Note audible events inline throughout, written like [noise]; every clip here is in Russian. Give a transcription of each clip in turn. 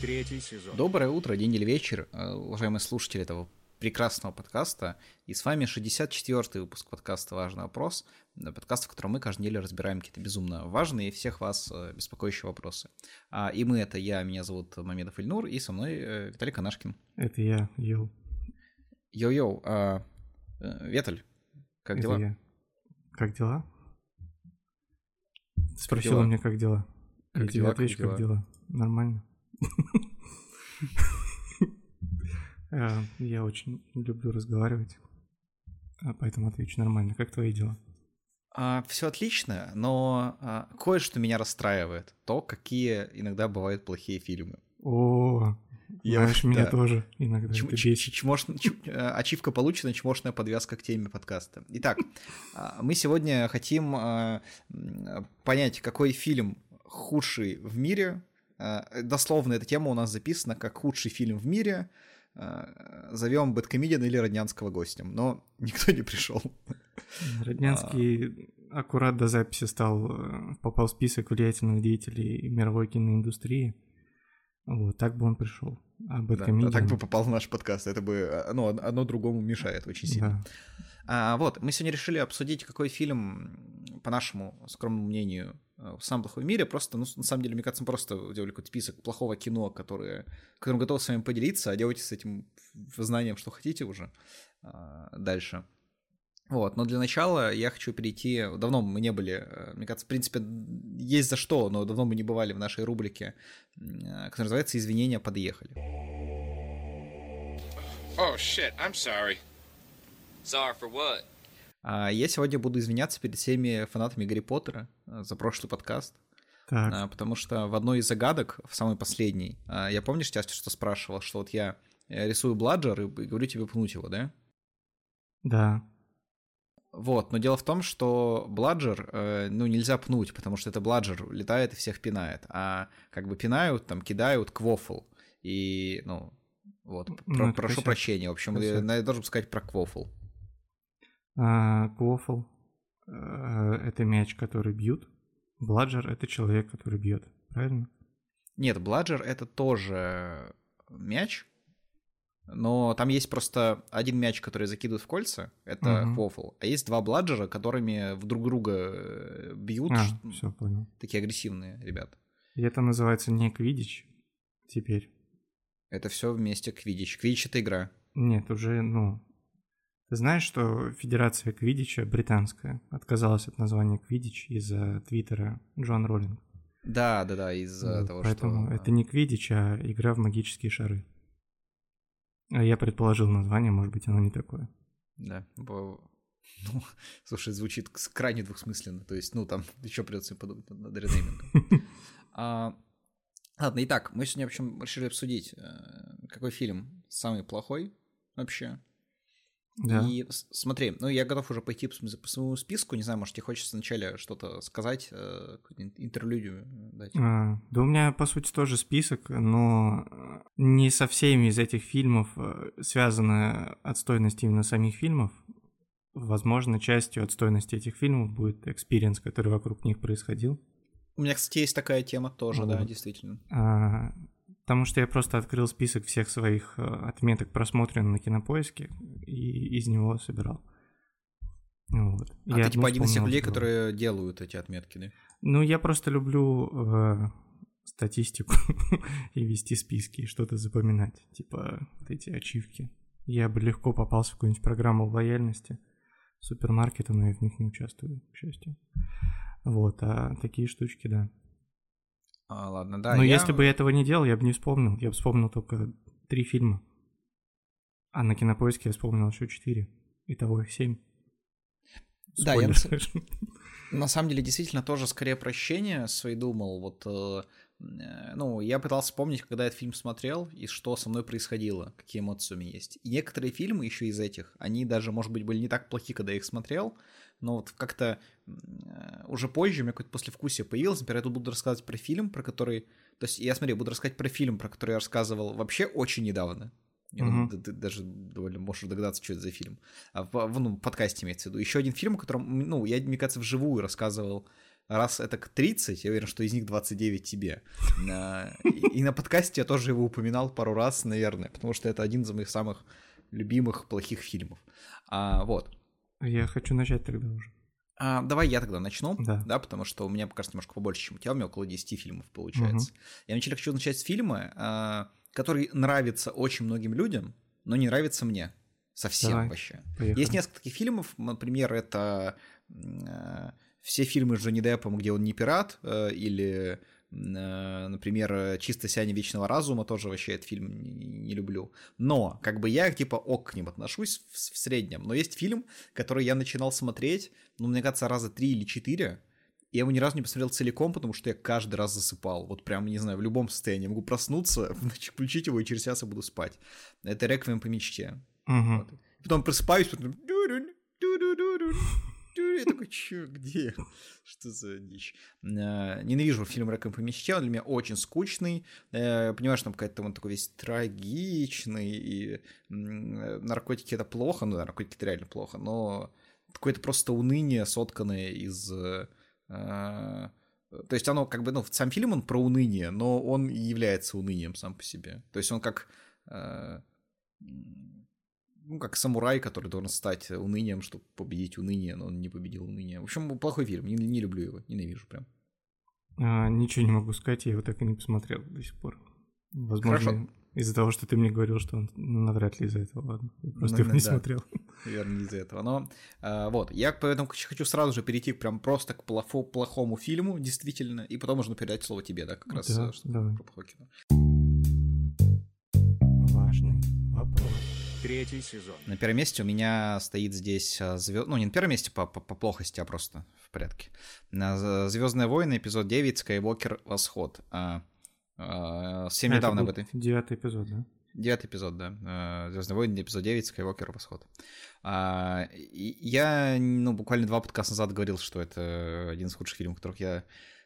Третий сезон. Доброе утро, день или вечер, э, уважаемые слушатели этого прекрасного подкаста. И с вами 64-й выпуск подкаста «Важный вопрос». э, Подкаст, в котором мы каждую неделю разбираем какие-то безумно важные и всех вас э, беспокоящие вопросы. А, И мы — это я, меня зовут Мамедов Ильнур, и со мной Виталий Канашкин. Это я, Йоу. Йоу-йоу, а, Веталь, как Это дела? я. Как дела? Спросила дела? меня, как дела. Как Я дела, отвечу, как дела. Нормально. [laughs] Э, Я очень люблю разговаривать, а поэтому отвечу нормально. Как твои дела? все отлично, но а, кое-что меня расстраивает. То, какие иногда бывают плохие фильмы. О, Я знаешь, меня да. тоже иногда Чм- ч- ч- чмош- ч- Ачивка получена, чмошная подвязка к теме подкаста. Итак, [laughs] а, мы сегодня хотим а, понять, какой фильм худший в мире. А, Дословно эта тема у нас записана как худший фильм в мире. А, Зовем Бэткомедиана или Роднянского гостем, но [laughs] никто не пришел. Роднянский аккурат до записи стал, э, попал в список влиятельных деятелей мировой киноиндустрии. Вот, так бы он пришел. А Да, Бэткомедиан... а так бы попал в наш подкаст. Это бы ну, одно другому мешает очень сильно. Да. А, вот, мы сегодня решили обсудить, какой фильм, по нашему скромному мнению, э, самый плохой в мире. Просто, ну, на самом деле, мне кажется, мы просто делали какой-то список плохого кино, которое, которым готовы с вами поделиться, а делайте с этим знанием, что хотите уже а, дальше. Вот, но для начала я хочу перейти... Давно мы не были, э, мне кажется, в принципе, есть за что, но давно мы не бывали в нашей рубрике, э, которая называется «Извинения подъехали». Oh shit, I'm sorry. Sorry for what? А, Я сегодня буду извиняться перед всеми фанатами Гарри Поттера э, за прошлый подкаст, Так, а, потому что в одной из загадок, в самой последней, а, я помнишь, тебя что спрашивал, что вот я э, рисую бладжер и говорю тебе пнуть его, да? да. Вот, но дело в том, что бладжер, э, ну, нельзя пнуть, потому что это бладжер летает и всех пинает, а как бы пинают, там, кидают квофл, и, ну, вот, Ну, про- это прошу косяк. прощения, в общем, я должен сказать про квофл. А, Квофл э, это мяч, который бьют. Бладжер это человек, который бьет. Правильно? Нет, бладжер это тоже мяч, но там есть просто один мяч, который закидывают в кольца, это Мгм. квофл, а есть два бладжера, которыми в друг друга э, бьют, А, все, понял. такие агрессивные ребята. И это называется не квидич теперь. Это все вместе квидич. Квидич это игра. Нет, уже, ну... Ты знаешь, что Федерация Квидича британская отказалась от названия Квидич из-за твиттера Джон Роллинг. Да, да, да, из-за Вот, того, Поэтому что... это не Квидич, а игра в магические шары. А я предположил название, может быть, оно не такое. Да. Ну, [laughs] слушай, звучит крайне двухсмысленно. То есть, ну, там еще придется подумать над над ренеймингом. [laughs] А, Ладно, итак, мы сегодня, в общем, решили обсудить, э, какой фильм самый плохой вообще. Да. И смотри, ну, я готов уже пойти по своему списку. Не знаю, может, тебе хочется вначале что-то сказать, э, интерлюдию дать. А, да у меня, по сути, тоже список, но э, не со всеми из этих фильмов э, связана отстойность именно самих фильмов. Возможно, частью отстойности этих фильмов будет experience, который вокруг них происходил. У меня, кстати, есть такая тема тоже, да, Вот. действительно. А, потому что я просто открыл список всех своих э, отметок просмотренных на кинопоиске и из него собирал. Вот. А Я ты типа один из тех людей, которые делают эти отметки, да? Ну, я просто люблю э, статистику [laughs] и вести списки, и что-то запоминать. Типа вот эти ачивки. Я бы легко попался в какую-нибудь программу лояльности супермаркета, но я в них не участвую, к счастью. Вот, а такие штучки, да. А, ладно, да. но я- если бы я этого не делал, я бы не вспомнил. Я бы вспомнил только три фильма. А на кинопоиске я вспомнил еще четыре. Итого их семь. Да, я на самом деле, действительно, тоже скорее прощение свои думал. Вот, э, э, ну, я пытался вспомнить, когда этот фильм смотрел, и что со мной происходило, какие эмоции у меня есть. И некоторые фильмы еще из этих, они даже, может быть, были не так плохи, когда я их смотрел, но вот как-то э, уже позже у меня какое-то послевкусие появилось. Например, я тут буду рассказывать про фильм, про который... То есть я, смотри, буду рассказать про фильм, про который я рассказывал вообще очень недавно. Я думаю, Мгм. ты, ты даже довольно можешь догадаться, что это за фильм. А в, в, ну, подкасте имеется в виду. Еще один фильм, о котором, ну, я, мне кажется, вживую рассказывал раз это к 30, я уверен, что из них 29 тебе. А, И и на подкасте я тоже его упоминал пару раз, наверное, потому что это один из моих самых любимых плохих фильмов. А, вот. Я хочу начать тогда уже. А, давай я тогда начну, Да. потому что у меня, кажется, немножко побольше, чем у тебя, у меня около 10 фильмов получается. Я вначале хочу начать с фильма, а, который нравится очень многим людям, но не нравится мне. Совсем Давай. вообще. Поехали. Есть несколько таких фильмов, например, это э, все фильмы с Джонни Деппом, где он не пират, э, или, например, э, «Чисто сияние вечного разума», тоже вообще этот фильм не, люблю. Но, как бы я, типа, ок к ним отношусь в, в среднем. Но есть фильм, который я начинал смотреть, ну, мне кажется, раза три или четыре, и я его ни разу не посмотрел целиком, потому что я каждый раз засыпал. Вот прям, не знаю, в любом состоянии. Могу проснуться, [laughs] значит, включить его, и через час я буду спать. Это «Реквием по мечте». Мгм. Вот. Потом просыпаюсь, потом... Я такой, чё, где? [laughs] Что за дичь? Э, Ненавижу фильм «Реквием по мечте», он для меня очень скучный. Э, Понимаешь, там какой-то он такой весь трагичный, и наркотики — это плохо, ну да, наркотики — это реально плохо, но какое-то просто уныние, сотканное из... э, э, То есть оно как бы, ну, сам фильм он про уныние, но он является унынием сам по себе. То есть он как... ну, как самурай, который должен стать унынием, чтобы победить уныние, но он не победил уныние. В общем, плохой фильм, не, не люблю его, ненавижу прям. А, ничего не могу сказать, я его так и не посмотрел до сих пор. Возможно, Хорошо. из-за того, что ты мне говорил, что он ну, навряд ли из-за этого, ладно. Я просто Ну, его не да. смотрел. Наверное, не из-за этого. Но а, вот, я поэтому хочу сразу же перейти прям просто к плохо- плохому фильму, действительно, и потом можно передать слово тебе, да, как раз Да, э, чтобы давай. про плохое кино. Важный вопрос. Третий сезон. На первом месте у меня стоит здесь звезд... Ну, не на первом месте по, по, по плохости, а просто в порядке. Звездные войны, эпизод 9, Скайуокер Восход. А, а, Совсем А, это недавно об был этой. Девятый эпизод, да? Девятый эпизод, да. Звездные войны, эпизод 9, Скайуокер Восход. А, я, ну, буквально два подкаста назад говорил, что это один из худших фильмов, которых я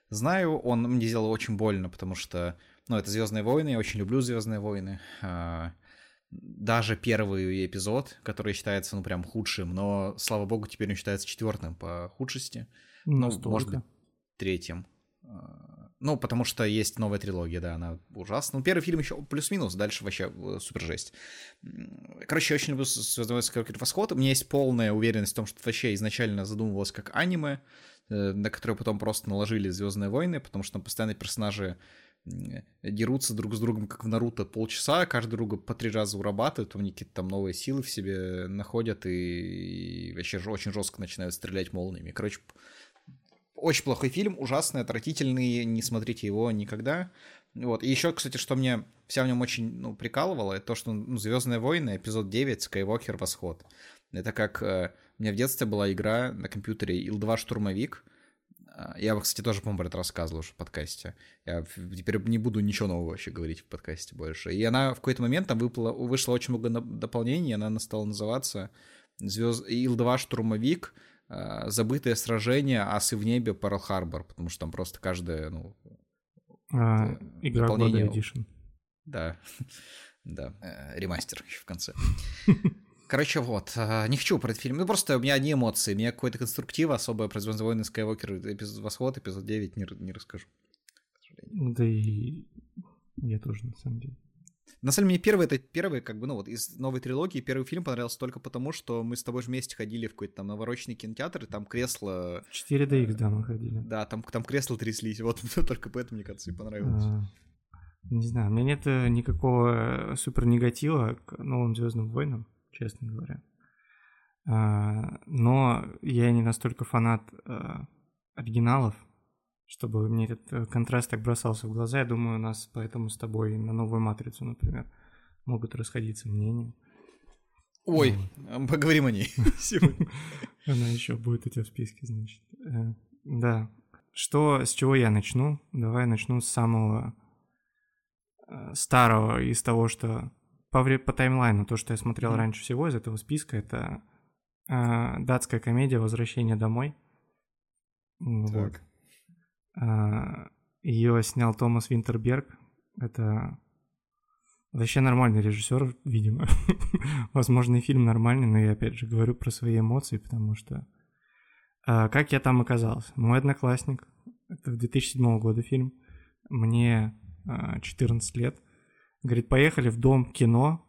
знаю. Он мне сделал очень больно, потому что, ну, это Звездные войны, я очень люблю Звездные войны. А, даже первый эпизод, который считается, ну, прям худшим, но, слава богу, теперь он считается четвертым по худшести. Ну, Настолько. может быть, третьим. А, Ну, потому что есть новая трилогия, да, она ужасна. Ну, первый фильм еще плюс-минус, дальше вообще э, супер жесть. Короче, я очень люблю «Звездный Скайуокер Восход». У меня есть полная уверенность в том, что это вообще изначально задумывалось как аниме, э, на которое потом просто наложили «Звездные войны», потому что там постоянно персонажи дерутся друг с другом, как в Наруто, полчаса, каждый друга по три раза урабатывают, они какие-то там новые силы в себе находят и, и вообще очень жестко начинают стрелять молниями. Короче, очень плохой фильм, ужасный, отвратительный, не смотрите его никогда. Вот. И еще, кстати, что мне вся в нем очень ну, прикалывало, это то, что ну, Звездные войны, эпизод 9, Скайуокер Восход. Это как э, у меня в детстве была игра на компьютере Ил-2 Штурмовик. А, Я, кстати, тоже, по-моему, про это рассказывал уже в подкасте. Я теперь не буду ничего нового вообще говорить в подкасте больше. И она в какой-то момент там выпала, вышло очень много дополнений, она стала называться Звезд... Ил-2 Штурмовик, э, забытое сражение, асы в небе, Перл-Харбор, потому что там просто каждое, ну, А, это Игра года дополнение. Edition. да, [laughs] да, э, ремастер еще в конце. [laughs] Короче, вот, э, не хочу про этот фильм, ну просто у меня одни эмоции, у меня какой-то конструктив особо про Звездные войны Скайуокер, эпизод Восход, эпизод 9 не, не расскажу. сожалению. Да и я тоже, на самом деле. На самом деле, мне первый, это первый, как бы, ну вот, из новой трилогии, первый фильм понравился только потому, что мы с тобой же вместе ходили в какой-то там навороченный кинотеатр, и там кресло, 4DX, да, мы ходили. да, там, там кресла тряслись, вот [laughs] только поэтому, мне кажется, и понравилось. А, Не знаю, у меня нет э, никакого супер негатива к новым Звездным войнам, честно говоря. А, Но я не настолько фанат а, оригиналов, чтобы мне этот э, контраст так бросался в глаза. Я думаю, у нас поэтому с тобой на новую матрицу, например, могут расходиться мнения. Ой, поговорим о ней [laughs] сегодня. [laughs] Она еще будет у тебя в списке, значит. Э, Да. Что, с чего я начну? Давай начну с самого э, старого из того, что по, вре- по таймлайну, то, что я смотрел Мгм. раньше всего из этого списка, это э, датская комедия «Возвращение домой». М, Вот. Так. Ее снял Томас Винтерберг. Это вообще нормальный режиссер, видимо. [laughs] Возможно, и фильм нормальный, но я опять же говорю про свои эмоции, потому что А, как я там оказался? Мой одноклассник, это 2007 года фильм, мне а, 14 лет, говорит, поехали в дом кино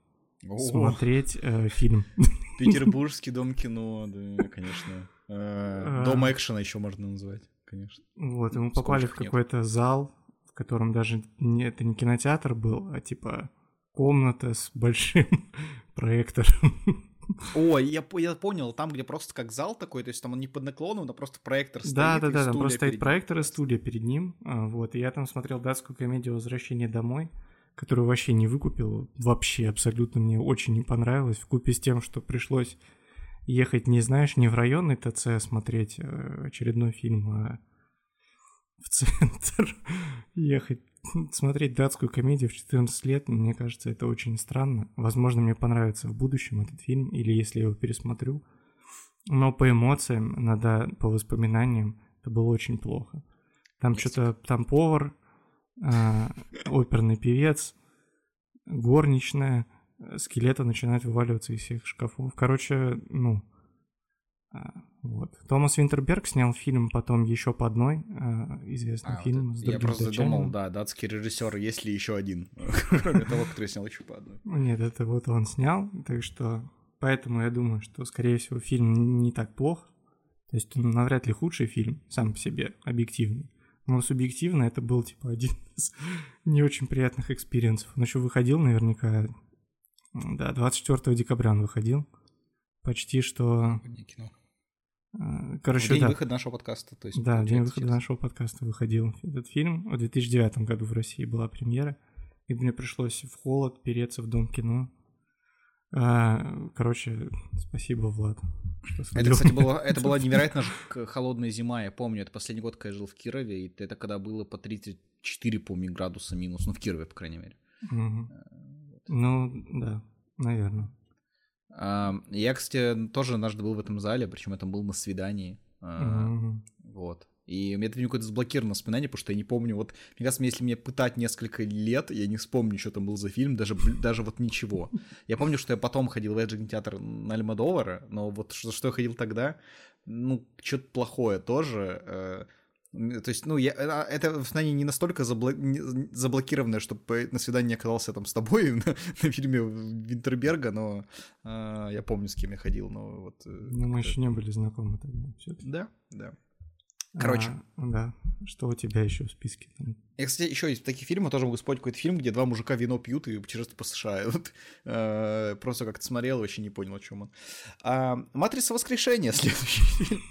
О, смотреть э, фильм. [laughs] Петербургский дом кино, да, конечно. Э, Дом экшена еще можно назвать, конечно. Вот, и мы попали в какой-то зал, в котором даже не, это не кинотеатр был, а типа комната с большим [laughs] проектором. Ой, я, я понял, там, где просто как зал такой, то есть там он не под наклоном, а просто проектор стоит. Да, да, да, там просто стоит проектор и студия перед ним. а, Вот, и я там смотрел датскую комедию «Возвращение домой», которую вообще не выкупил. Вообще абсолютно мне очень не понравилось. В купе с тем, что пришлось ехать, не знаешь, не в районный ТЦ смотреть э, очередной фильм, а в центр [laughs] ехать смотреть датскую комедию в 14 лет, мне кажется, это очень странно. Возможно, мне понравится в будущем этот фильм, или если я его пересмотрю. Но по эмоциям, надо, по воспоминаниям, это было очень плохо. Там что-то, там повар, оперный певец, горничная, э, скелеты начинают вываливаться из всех шкафов. Короче, ну, а, вот. Томас Винтерберг снял фильм потом еще по одной а, известный А, вот фильм это- с Я просто датчанином. думал, да, датский режиссер, есть ли еще один, [laughs] кроме того, который снял еще по одной. Нет, это вот он снял, так что поэтому я думаю, что, скорее всего, фильм не так плох. То есть он навряд ли худший фильм сам по себе, объективно. Но субъективно это был, типа, один [laughs] из не очень приятных experience ов. Он еще выходил наверняка, да, 24 декабря он выходил. Почти что... Кино. э, Короче, день да, выхода нашего подкаста, то есть. да, день выхода сейчас. нашего подкаста выходил этот фильм. В 2009 году в России была премьера. И мне пришлось в холод переться в дом кино. А, короче, спасибо, Влад. что Это, кстати, было, [laughs] это была невероятно [laughs] холодная зима, я помню, это последний год, когда я жил в Кирове, и это когда было по 34, помню, градуса минус, ну, в Кирове, по крайней мере. Мгм. Ну, да, наверное. А, Я, кстати, тоже однажды был в этом зале, причем это был на свидании. Мгм. Вот. И у меня это какое-то заблокировано воспоминание, потому что я не помню. Вот, мне кажется, если мне пытать несколько лет, я не вспомню, что там был за фильм, даже, даже вот ничего. Я помню, что я потом ходил в Эджин театр на Альмадовара, но вот что, что я ходил тогда, ну, что-то плохое тоже. э, То есть, ну, я, а, это воспоминание не настолько забло- не- заблокированное, чтобы на свидании оказался там с тобой [laughs] на, на фильме Винтерберга, но а, я помню, с кем я ходил, но вот... э, Ну, мы еще не были знакомы тогда. Да, да. Короче. А, да. Что у тебя еще в списке? Я, кстати, еще из таких фильмов тоже могу вспомнить какой-то фильм, где два мужика вино пьют и путешествуют по США. [laughs] Вот, э, просто как-то смотрел, вообще не понял, о чем он. А, «Матрица воскрешения» [laughs] следующий фильм.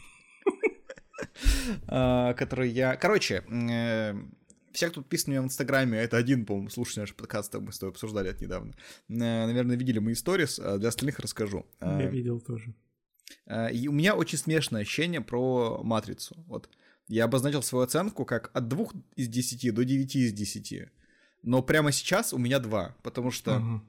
А, Который я... Короче, э, все, кто подписан меня в Инстаграме, это один, по-моему, слушатель нашего подкаста, мы с тобой обсуждали это недавно. Э, Наверное, видели мои сторис, а для остальных расскажу. А, Я видел тоже. Э, И у меня очень смешное ощущение про матрицу. Вот. Я обозначил свою оценку как от 2 из 10 до 9 из 10. Но прямо сейчас у меня 2, потому что, Мгм.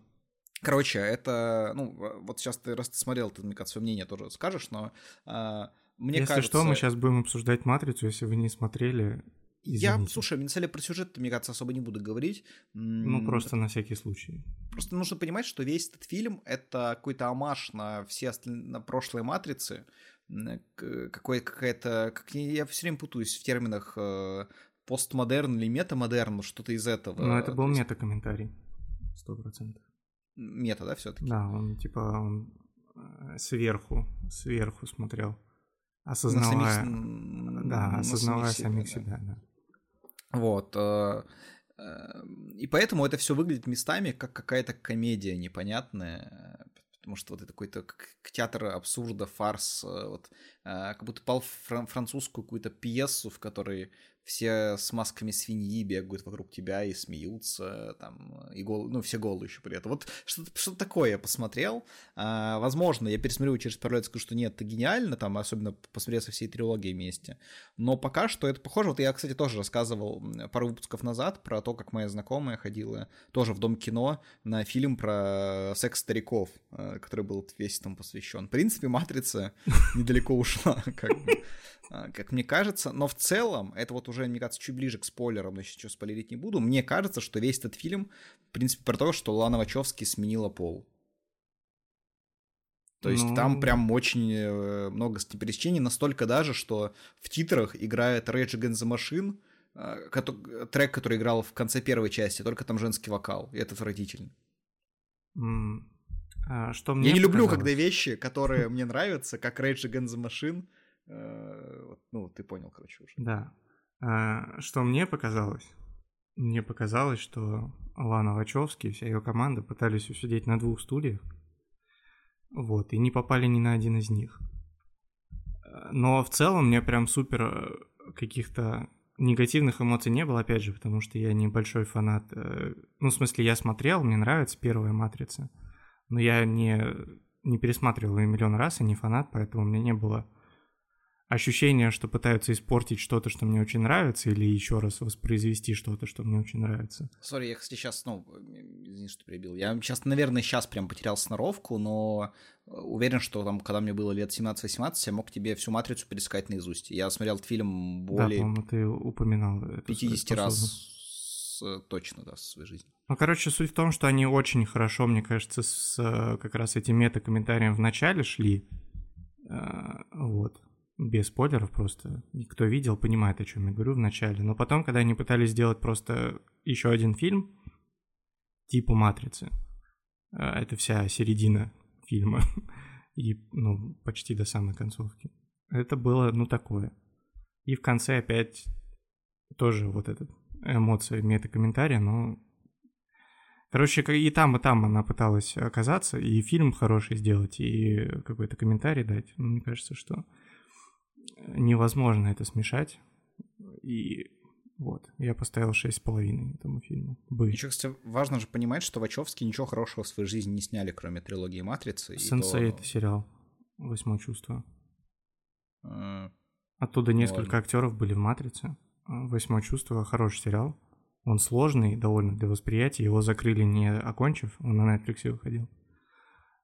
короче, это, ну, вот сейчас ты, раз ты смотрел, ты, мне кажется, свое мнение тоже скажешь, но а, мне Если кажется... что, мы сейчас будем обсуждать «Матрицу», если вы не смотрели. Я, извините. слушай, на самом деле про сюжет, мне кажется, особо не буду говорить. Ну, просто на всякий случай. Просто нужно понимать, что весь этот фильм — это какой-то амаш на все остальные, на прошлые «Матрицы», какой, какая-то... Как, я- все время путаюсь в терминах э, постмодерн или метамодерн, что-то из этого. Но это То был есть мета-комментарий. Сто процентов. Мета, да, все таки Да, он типа он э, сверху, сверху смотрел, осознавая, да, осознавая самих себя, да. Вот. э, э, И поэтому это все выглядит местами как какая-то комедия непонятная, э, потому что вот это какой-то как театр абсурда, фарс, э, вот, э, как будто пал французскую какую-то пьесу, в которой все с масками свиньи бегают вокруг тебя и смеются, там, и гол... ну, все голые еще при этом. Вот что-то, что такое я посмотрел. А, возможно, я пересмотрю через пару лет, скажу, что нет, это гениально, там, особенно посмотрев со всей трилогией вместе. Но пока что это похоже. Вот я, кстати, тоже рассказывал пару выпусков назад про то, как моя знакомая ходила тоже в Дом кино на фильм про секс стариков, э, который был весь там посвящен. В принципе, «Матрица» недалеко ушла, [laughs] как бы, как мне кажется. Но в целом, это вот уже, мне кажется, чуть ближе к спойлерам, но сейчас спойлерить не буду. Мне кажется, что весь этот фильм, в принципе, про то, что Лана Вачовски сменила пол. То есть Ну. там прям очень э, много пересечений, настолько даже, что в титрах играет Rage Against the Machine, э, трек, который играл в конце первой части, только там женский вокал, и это отвратительно. М, а что мне Я не люблю, показалось- когда вещи, которые [laughs] мне нравятся, как Rage Against the Machine, э, ну, ты понял, короче, уже. Да. А, что мне показалось? Мне показалось, что Лана Вачовски и вся ее команда пытались усидеть на двух стульях, вот, и не попали ни на один из них. Э, Но в целом мне прям супер э, каких-то негативных эмоций не было, опять же, потому что я небольшой фанат. э, Ну, в смысле, я смотрел, мне нравится первая «Матрица», но я не, не пересматривал ее миллион раз и не фанат, поэтому у меня не было ощущение, что пытаются испортить что-то, что мне очень нравится, или еще раз воспроизвести что-то, что мне очень нравится. Сори, я, кстати, сейчас, ну, извини, что перебил. Я сейчас, наверное, сейчас прям потерял сноровку, но э, уверен, что там, когда мне было лет 17-18, я мог тебе всю «Матрицу» пересказать наизусть. Я смотрел этот фильм Да, более по-моему, ты упоминал эту 50 способность. раз э, точно, да, в своей жизни. Ну, короче, суть в том, что они очень хорошо, мне кажется, с э, как раз этим мета-комментарием в начале шли. Э, Вот. Без спойлеров просто. И кто видел, понимает, о чем я говорю в начале. Но потом, когда они пытались сделать просто еще один фильм, типа «Матрицы», э, это вся середина фильма, [laughs] и, ну, почти до самой концовки. Это было, ну, такое. И в конце опять тоже вот эта эмоция мета-комментария, но Короче, и там, и там она пыталась оказаться, и фильм хороший сделать, и какой-то комментарий дать. Но мне кажется, что невозможно это смешать. И вот, я поставил 6,5 этому фильму. Бы. Еще, кстати, важно же понимать, что Вачовски ничего хорошего в своей жизни не сняли, кроме трилогии «Матрицы». Сенсей то, это сериал. Восьмое чувство. э, Оттуда несколько ладно. актеров были в «Матрице». А, Восьмое чувство хороший сериал. Он сложный довольно для восприятия. Его закрыли не окончив, он на Netflix выходил.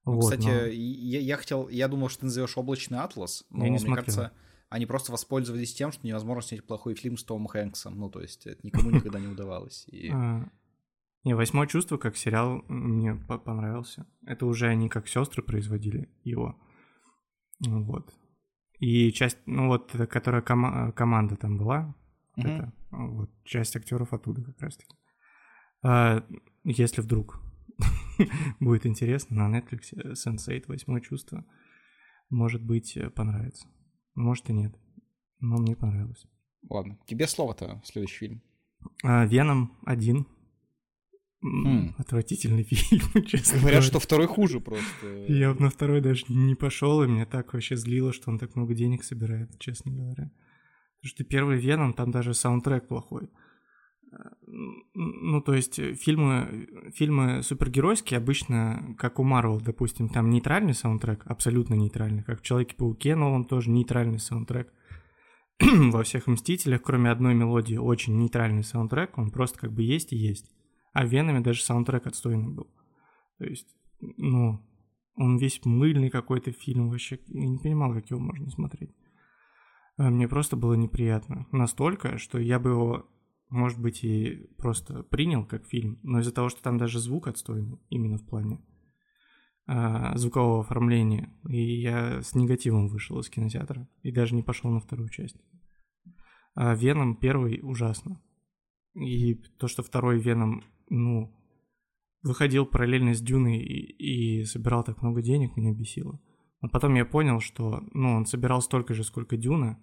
Ну, Вот, Кстати, но- я, я хотел, я думал, что ты назовешь облачный атлас, но Я не мне смотрел. кажется, они просто воспользовались тем, что невозможно снять плохой фильм с Томом Хэнксом. Ну, то есть, это никому никогда не удавалось. И... [laughs] А, Не, восьмое чувство как сериал мне по- понравился. Это уже они как сестры производили его. Ну Вот. И часть, ну вот, эта, которая кома- команда там была, вот Мгм. это, вот, часть актеров оттуда как раз таки. А, если вдруг [laughs] будет интересно, на Netflix Sense8 восьмое чувство, может быть, э, понравится. Может и нет. Но мне понравилось. Ладно, тебе слово-то, следующий фильм. А, Веном один. Хм. Отвратительный [laughs] фильм, честно Говорят, говоря. что второй хуже просто. Я на второй даже не пошел, и меня так вообще злило, что он так много денег собирает, честно говоря. Потому что первый Веном, там даже саундтрек плохой. Ну, то есть э, фильмы, фильмы супергеройские обычно, как у Марвел, допустим, там нейтральный саундтрек, абсолютно нейтральный, как в Человеке-пауке новом тоже нейтральный саундтрек. [clears throat] Во всех Мстителях, кроме одной мелодии, очень нейтральный саундтрек, он просто как бы есть и есть. А в Веноме даже саундтрек отстойный был. То есть, ну, он весь мыльный какой-то фильм вообще. Я не понимал, как его можно смотреть. А Мне просто было неприятно. Настолько, что я бы его, может быть, и просто принял как фильм, но из-за того, что там даже звук отстойный, именно в плане а, звукового оформления, и я с негативом вышел из кинотеатра и даже не пошел на вторую часть. А Веном первый ужасно. И то, что второй Веном, ну, выходил параллельно с Дюной и, и собирал так много денег, меня бесило. Но потом я понял, что, ну, он собирал столько же, сколько Дюна.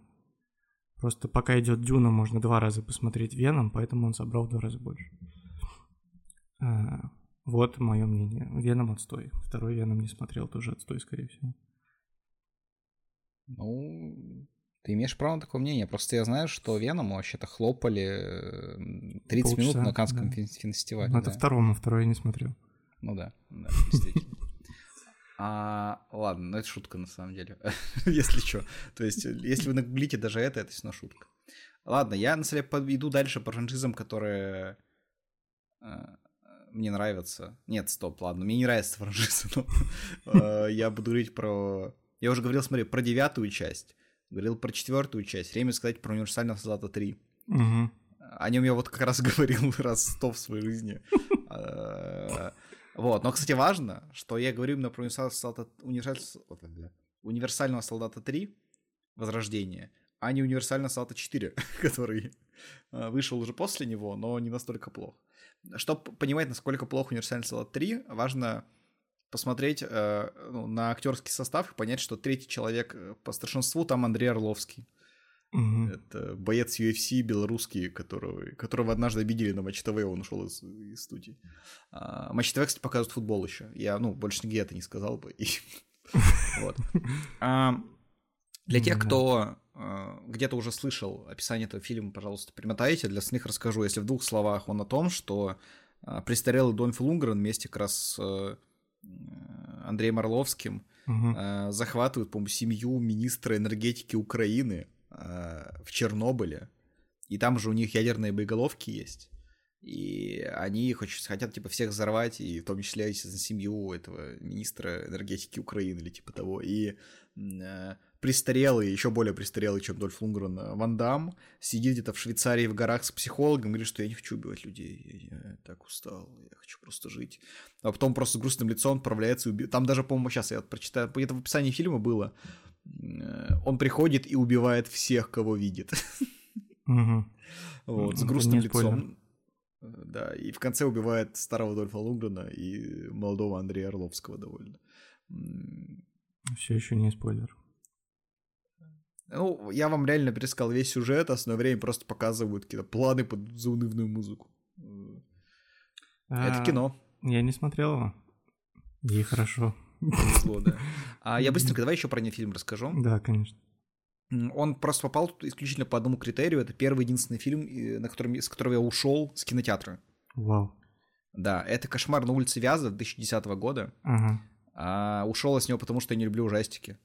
Просто пока идет Дюна, можно два раза посмотреть Веном, поэтому он собрал в два раза больше. А, вот мое мнение. Веном отстой. Второй Веном не смотрел, тоже отстой, скорее всего. Ну, ты имеешь право на такое мнение. Просто я знаю, что Веному вообще-то хлопали э, 30 минут Полчаса, на Канском да. фестивале. Но это да. второму, второй я не смотрел. Ну да, да, [laughs] действительно. А, ладно, ну это шутка на самом деле, [laughs] если что. То есть, э, если вы нагуглите даже это, это все равно шутка. Ладно, я на самом деле иду дальше по франшизам, которые э, мне нравятся. Нет, стоп, ладно, мне не нравится франшиза, [laughs] но э, я буду говорить про... Я уже говорил, смотри, про девятую часть, говорил про четвертую часть. Время сказать про универсального солдата 3. Мгм. О нем я вот как раз [laughs] говорил раз сто в своей жизни. Вот, но, кстати, важно, что я говорю именно про универсального солдата, универсаль- универсального солдата 3 Возрождение, а не универсального солдата 4, [laughs] который э, вышел уже после него, но не настолько плох. Чтобы понимать, насколько плох универсальный солдат 3, важно посмотреть э, ну, на актерский состав и понять, что третий человек э, по старшинству там Андрей Орловский. Мгм. Это боец UFC белорусский, которого, которого однажды обидели на Матч ТВ, он ушел из, из студии. А, Матч ТВ, кстати, показывают футбол еще. Я, ну, больше нигде это не сказал бы. [laughs] Вот. А, Для тех, кто э, где-то уже слышал описание этого фильма, пожалуйста, перемотайте. Для остальных расскажу, если в двух словах, он о том, что э, престарелый Донф Лунгрен вместе как раз с э, Андреем Орловским захватывают, по-моему, семью министра энергетики Украины э, в Чернобыле. И там же у них ядерные боеголовки есть. И они хотят, типа, всех взорвать, и в том числе, естественно, семью этого министра энергетики Украины или типа того. И э, престарелый, еще более престарелый, чем Дольф Лунгрен, Ван Дам сидит где-то в Швейцарии в горах с психологом, говорит, что я не хочу убивать людей, я, я так устал, я хочу просто жить. А потом просто с грустным лицом отправляется и уби- Там даже, по-моему, сейчас я прочитаю, это в описании фильма было. Э, Он приходит и убивает всех, кого видит. Вот, с грустным лицом. Э, Да, и в конце убивает старого Дольфа Лунгрена и молодого Андрея Орловского довольно. Все еще не спойлер. Ну, я вам реально пересказал весь сюжет, а в основное время просто показывают какие-то планы под заунывную музыку. Э, Это А, кино. Я не смотрел его. И хорошо. Повезло, да. А я быстренько давай еще про него фильм расскажу. Да, конечно. Он просто попал исключительно по одному критерию. Это первый единственный фильм, на котором, с которого я ушел с кинотеатра. Вау. Да, это «Кошмар на улице Вязов» 2010 года. Ага. А ушел я с него, потому что я не люблю ужастики.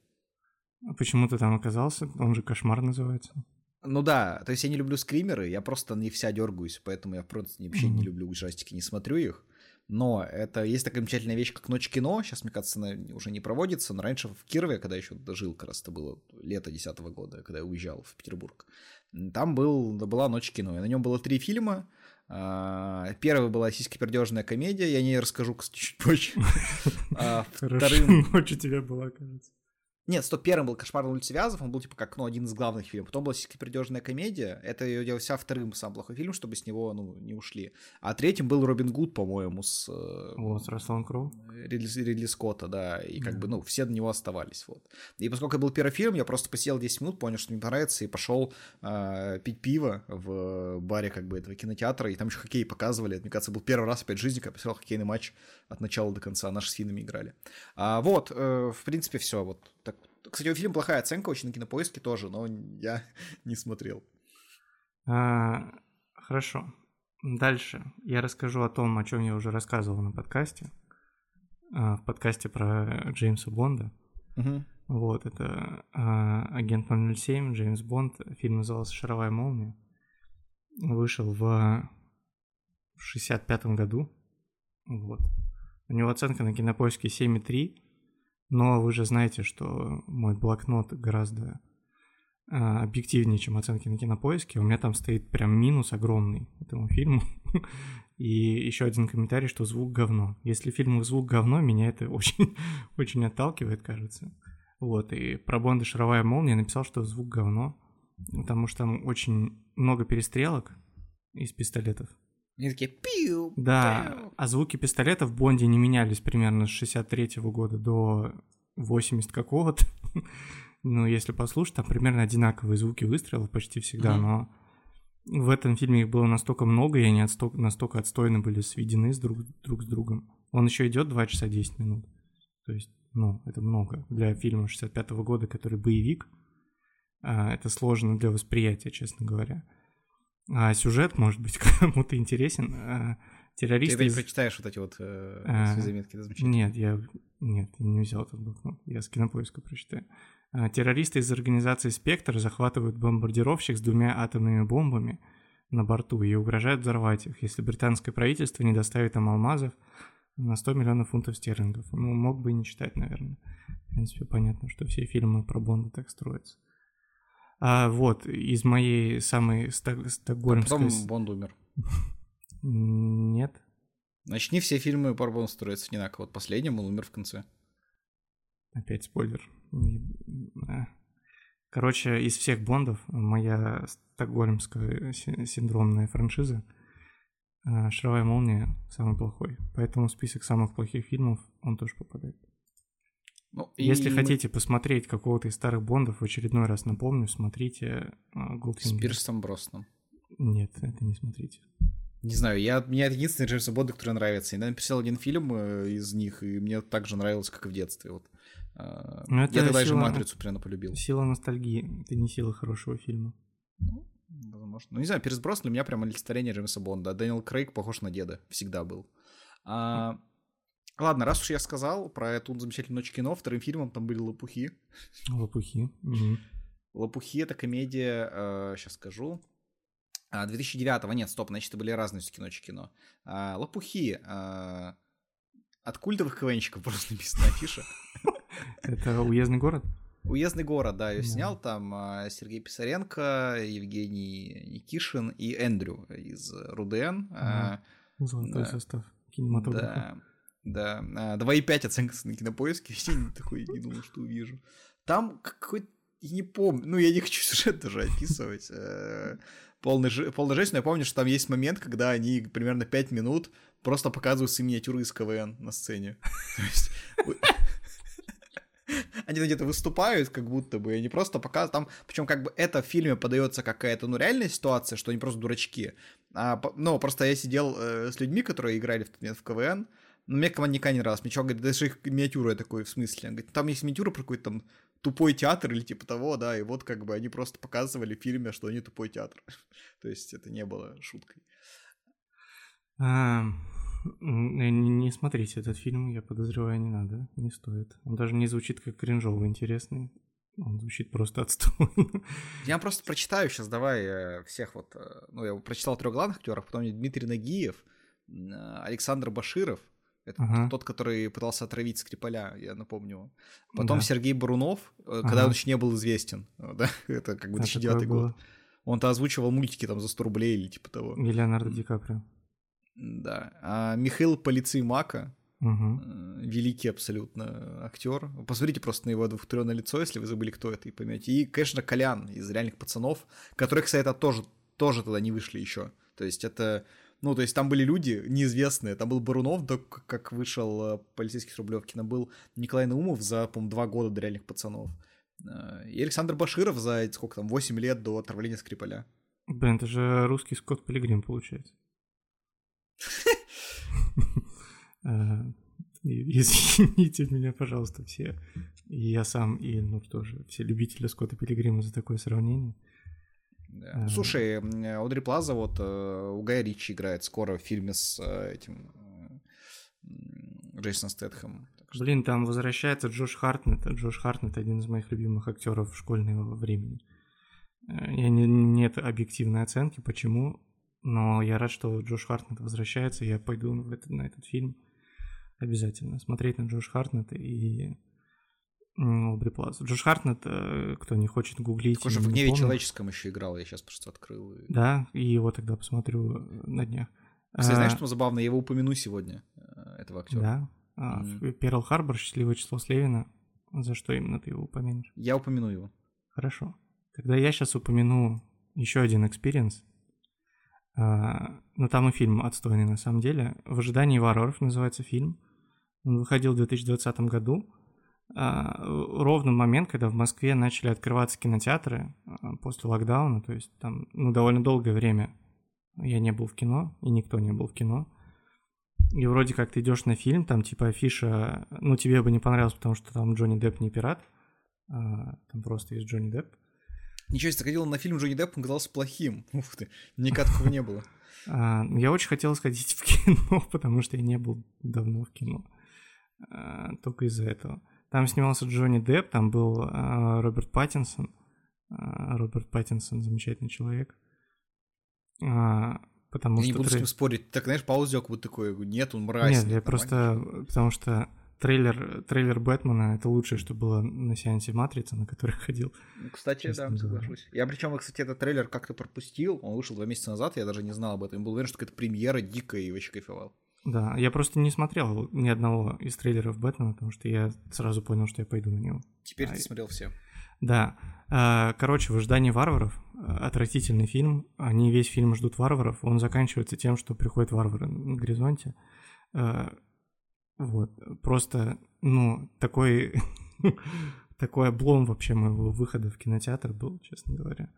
А почему ты там оказался? Он же кошмар называется. Ну да, то есть я не люблю скримеры, я просто на них вся дергаюсь, поэтому я просто вообще не Мгм. люблю ужастики, не смотрю их. Но это есть такая замечательная вещь, как Ночь кино. Сейчас, мне кажется, она уже не проводится, но раньше в Кирове, когда еще жил, как раз это было лето 2010 года, когда я уезжал в Петербург, там был, была Ночь кино, и на нем было три фильма. А, Первый была сиськи-пердежная комедия, я о ней расскажу чуть позже. [laughs] А. Вторым Ночь у тебя была, кажется. Нет, стоп, первым был «Кошмар на улице Вязов», он был, типа, как, ну, один из главных фильмов. Потом была «Сиськи-пердежная комедия», это ее делался вторым самый плохой фильм, чтобы с него, ну, не ушли. А третьим был «Робин Гуд», по-моему, с э, Вот, с Расселом Кроу. Ридли, Ридли Скотта, да, и как Да. бы, ну, все на него оставались, вот. И поскольку это был первый фильм, я просто посидел 10 минут, понял, что мне понравится, и пошел э, пить пиво в баре, как бы, этого кинотеатра, и там еще хоккей показывали, это, мне кажется, был первый раз опять в жизни, когда я посмотрел хоккейный матч от начала до конца, наши с финнами играли. А, вот, э, в принципе, все, вот. Так. Кстати, у фильма плохая оценка очень на кинопоиске тоже, но я [laughs] не смотрел. А, хорошо. Дальше я расскажу о том, о чем я уже рассказывал на подкасте. А, в подкасте про Джеймса Бонда. Вот, это а, агент 007, Джеймс Бонд. Фильм назывался «Шаровая молния». Вышел в 65 году. Вот. У него оценка на кинопоиске 7,3. Но вы же знаете, что мой блокнот гораздо а, объективнее, чем оценки на кинопоиске. У меня там стоит прям минус огромный этому фильму. [laughs] И еще один комментарий, что звук говно. Если в фильмах звук говно, меня это [laughs] очень, очень отталкивает, кажется. Вот, и про Бонда «Шаровая молния» написал, что звук говно, потому что там очень много перестрелок из пистолетов. Они такие пиу, Да, пиу. а звуки пистолетов в Бонде не менялись примерно с 63 года до 80 какого-то. [laughs] Ну, если послушать, там примерно одинаковые звуки выстрелов почти всегда, Мгм. но в этом фильме их было настолько много, и они отсто- настолько отстойно были сведены с друг, друг с другом. Он еще идет 2 часа 10 минут. То есть, ну, это много. Для фильма 65 года, который боевик, а, это сложно для восприятия, честно говоря. А сюжет, может быть, [laughs] кому-то интересен. А, Ты террористы... опять из- прочитаешь вот эти вот э, А, заметки, замечательно. Нет, я нет, не взял этот блокнот. Я с кинопоиска прочитаю. А, Террористы из организации «Спектр» захватывают бомбардировщик с двумя атомными бомбами на борту и угрожают взорвать их, если британское правительство не доставит им алмазов на 100 миллионов фунтов стерлингов. Ну, мог бы и не читать, наверное. В принципе, понятно, что все фильмы про Бонда так строятся. А вот, из моей самой А стокгольмской... потом Бонд умер. Нет. Значит, не все фильмы по Бондам строятся одинаково. Вот последним он умер в конце. Опять спойлер. А. Короче, из всех Бондов моя стокгольмская синдромная франшиза а, «Шаровая молния» самый плохой. Поэтому в список самых плохих фильмов он тоже попадает. Ну, Если и хотите посмотреть какого-то из старых Бондов, в очередной раз напомню, смотрите Голдфингер. С Пирсом Броснаном. Нет, это не смотрите. Не знаю, я, мне это единственный Джеймс Бонд, который нравится. Я написал один фильм э, из них, и мне так же нравилось, как и в детстве. Вот. А, ну, это я тогда сила, «Матрицу» прямо полюбил. Сила ностальгии, это не сила хорошего фильма. Ну, возможно. Ну, не знаю, Пирс Броснан для меня прямо олицетворение Джеймса Бонда. Дэниел Крейг похож на деда, всегда был. А, ладно, раз уж я сказал про эту замечательную ночь кино, вторым фильмом там были «Лопухи». «Лопухи». [laughs] Угу. «Лопухи» — это комедия, э, сейчас скажу, 2009-го, а, нет, стоп, значит, это были разные все-таки ночи кино. А, лопухи. А, от культовых КВНщиков просто [laughs] написана афиша. [laughs] Это уездный город? Уездный город, да, ее да. снял там а, Сергей Писаренко, Евгений Никишин и Эндрю из РУДН. Ага. Золотой да. состав кинематографа. Да, да. 2,5 оценка на кинопоиске. [laughs] Я такой не думал, что увижу. Там какой-то, не помню, ну я не хочу [laughs] сюжет даже описывать. Полный, полный жесть, но я помню, что там есть момент, когда они примерно 5 минут просто показывают миниатюры из КВН на сцене. [laughs] Они где-то выступают, как будто бы, они просто показывают там, причем как бы это в фильме подается какая-то, ну, реальная ситуация, что они просто дурачки. А, ну, просто я сидел э, с людьми, которые играли в тот момент в КВН, но мне команда никогда не раз. Мне чувак говорит, даже их миниатюра я такой, в смысле? Он говорит, там есть миниатюра про какой-то там тупой театр или типа того, да, и вот как бы они просто показывали в фильме, что они тупой театр. [laughs] То есть это не было шуткой. А, не, не смотрите этот фильм, я подозреваю, не надо, не стоит. Он даже не звучит как кринжовый интересный. Он звучит просто [laughs] отстойно. Я просто прочитаю сейчас, давай э, всех вот... Э, ну, я прочитал трех главных актеров, потом Дмитрий Нагиев, Александр Баширов, это ага. тот, который пытался отравить Скрипаля, я напомню. Потом да. Сергей Барунов, ага. когда он еще не был известен. [laughs] Да? Это как бы 2009 а год. Он-то озвучивал мультики там за 100 рублей или типа того. И Леонардо Ди Каприо. Да. А Михаил Полицеймака, угу. великий абсолютно актер. Посмотрите просто на его двухтрённое лицо, если вы забыли, кто это, и поймете. И, конечно, Колян из реальных пацанов, которые, кстати, тоже, тоже тогда не вышли еще. То есть это ну, то есть там были люди неизвестные. Там был Барунов, до как вышел э, полицейский с Рублевки. Там был Николай Наумов за, по два года до реальных пацанов. Э, и Александр Баширов за, сколько там, 8 лет до отравления Скрипаля. Блин, это же русский Скотт Пилигрим получается. [laughs] Э, извините меня, пожалуйста, все. И я сам, и, ну, тоже, все любители Скотта Пилигрима за такое сравнение. Да. Слушай, Одри Плаза вот э, у Гая Ричи играет скоро в фильме с э, этим э, Джейсоном Стэтхэм. Блин, там возвращается Джош Хартнет. Джош Хартнет один из моих любимых актеров школьного времени. Я не, нет объективной оценки, почему, но я рад, что Джош Хартнет возвращается, я пойду в этот, на этот фильм обязательно смотреть на Джош Хартнет и Обри Плаза. Джош Хартнет, э, кто не хочет гуглить. Такой же в «Гневе помню. человеческом» еще играл, я сейчас просто открыл. Да, и его тогда посмотрю э, на днях. Кстати, а... знаешь, что забавно? Я его упомяну сегодня, э, этого актера. Да. А, mm. Перл Харбор, счастливое число Слевина. За что именно ты его упомянешь? Я упомяну его. Хорошо. Тогда я сейчас упомяну еще один experience. А, ну, там и фильм отстойный на самом деле. «В ожидании варваров» называется фильм. Он выходил в 2020 году. А, ровно момент, когда в Москве начали открываться кинотеатры а, после локдауна, то есть там ну, довольно долгое время я не был в кино, и никто не был в кино. И вроде как ты идешь на фильм, там типа афиша, ну тебе бы не понравилось, потому что там Джонни Депп не пират, а, там просто есть Джонни Депп. Ничего себе, ходил на фильм Джонни Депп, он казался плохим. Ух ты, никак такого не было. [laughs] Я очень хотел сходить в кино, [laughs] потому что я не был давно в кино. Только из-за этого. Там снимался Джонни Депп, там был э, Роберт Паттинсон. Э, Роберт Паттинсон замечательный человек. Э, потому я что не буду трей... с ним спорить. Так, знаешь, как будто такой, нет, он мразь. Нет, я просто... Потому что трейлер, трейлер Бэтмена — это лучшее, что было на сеансе Матрицы, на который ходил. Ну, кстати, да, соглашусь. Я причем, кстати, этот трейлер как-то пропустил. Он вышел два месяца назад, я даже не знал об этом. Я был уверен, что это премьера дикая и вообще кайфовал. Да, я просто не смотрел ни одного из трейлеров Бэтмена, потому что я сразу понял, что я пойду на него. Теперь А, ты смотрел все. Да. А, Короче, в ожидании варваров отвратительный фильм. Они весь фильм ждут варваров. Он заканчивается тем, что приходят варвары на горизонте. А, Вот. Просто, ну, такой... [laughs] Такой облом вообще моего выхода в кинотеатр был, честно говоря.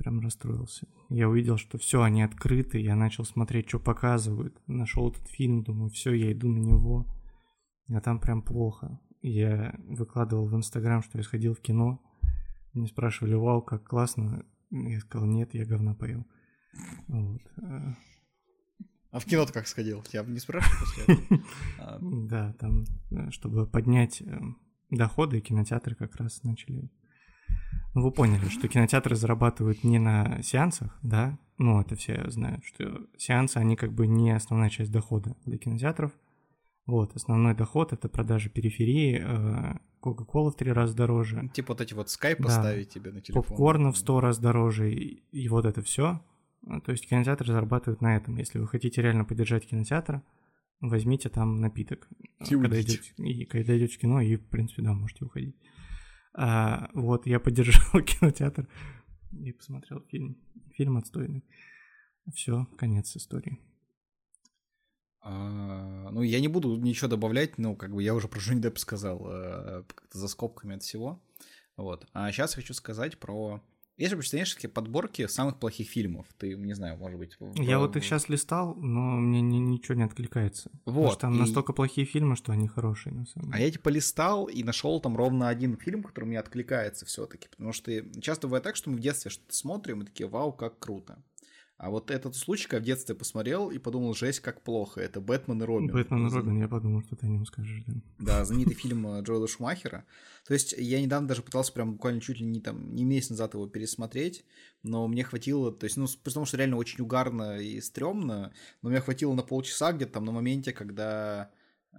Прям расстроился. Я увидел, что все, они открыты. Я начал смотреть, что показывают. Нашел этот фильм, думаю, все, я иду на него. А там прям плохо. Я выкладывал в Инстаграм, что я сходил в кино. Меня спрашивали, вау, как классно. Я сказал, нет, я говна поел. Вот. А в кино ты как сходил? Тебя не спрашивают после этого? [laughs] Да, там, э, чтобы поднять э, доходы, кинотеатры как раз начали. Ну, вы поняли, что кинотеатры зарабатывают не на сеансах, да? Ну, это все знают, что сеансы, они как бы не основная часть дохода для кинотеатров. Вот, основной доход — это продажа периферии, э, Кока-кола в три раза дороже, Типа вот эти вот скайп Да. поставить тебе на телефон. попкорна в сто раз дороже, и, и вот это все. То есть кинотеатры зарабатывают на этом. Если вы хотите реально поддержать кинотеатр, возьмите там напиток. И когда идете, и когда идете в кино, и, в принципе, да, можете уходить. А, вот, я поддержал [laughs] кинотеатр и посмотрел фильм. Фильм отстойный. Все, конец истории. А, ну, я не буду ничего добавлять, ну, как бы я уже про Джонни Депп сказал, э, за скобками от всего. Вот. А сейчас хочу сказать про... Есть же почтенческие подборки самых плохих фильмов. Ты, не знаю, может быть... в- Я вот их сейчас листал, но мне ни- ничего не откликается. Потому Вот, что там и- настолько плохие фильмы, что они хорошие, на самом А деле. я типа листал и нашел там ровно один фильм, который мне откликается все-таки. Потому что часто бывает так, что мы в детстве что-то смотрим и такие, вау, как круто. А вот этот случай, когда в детстве посмотрел и подумал, жесть, как плохо. Это Бэтмен и Робин. Бэтмен и Робин, я подумал, что ты о нем скажешь, да. Да, знаменитый фильм э, Джоэла Шумахера. То есть я недавно даже пытался прям буквально чуть ли не там не месяц назад его пересмотреть, но мне хватило, то есть, ну, с- потому что реально очень угарно и стрёмно, но мне хватило на полчаса где-то там на моменте, когда, э,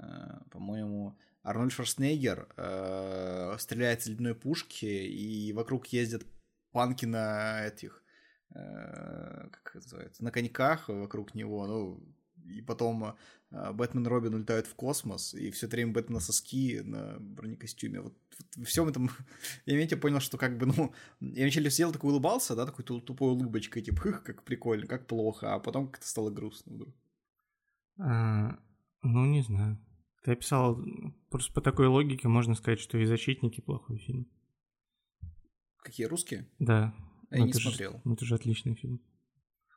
по-моему, Арнольд Шварценеггер э, стреляет из ледяной пушки, и вокруг ездят панки на этих, как это называется, на коньках вокруг него, ну, и потом э, Бэтмен и Робин улетают в космос, и все время Бэтмен на соски на бронекостюме. Вот, вот во всем этом [laughs] я в моменте понял, что как бы, ну, я вначале сидел такой улыбался, да, такой ту- тупой улыбочкой, типа, хых, как прикольно, как плохо, а потом как-то стало грустно вдруг. А, ну, не знаю. Ты описал... Просто по такой логике можно сказать, что и «Защитники» плохой фильм. Какие русские? Да. Я Ну, не это же- смотрел. ну, это же отличный фильм.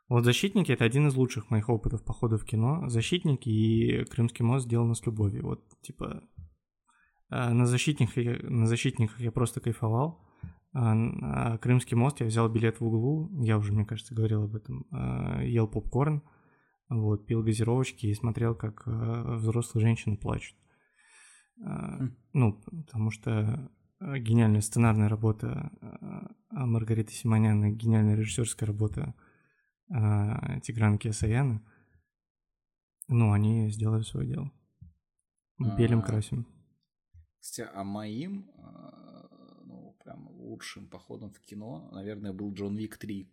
Вот «Защитники» — это один из лучших моих опытов похода в кино. «Защитники» и «Крымский мост» сделаны с любовью. Вот, типа, а, на «Защитниках», я- на «Защитниках» я просто кайфовал. А а «Крымский мост» я взял билет в углу, я уже, мне кажется, говорил об этом, а, ел попкорн, вот, пил газировочки и смотрел, как а, взрослые женщины плачут. Хм. Ну, потому что гениальная сценарная работа а, а Маргариты Симонян и гениальная режиссерская работа а, Тиграна Киасаяна, ну, они сделали свое дело. Белым А. красим. Кстати, а моим, ну, прям лучшим походом в кино, наверное, был Джон Вик 3.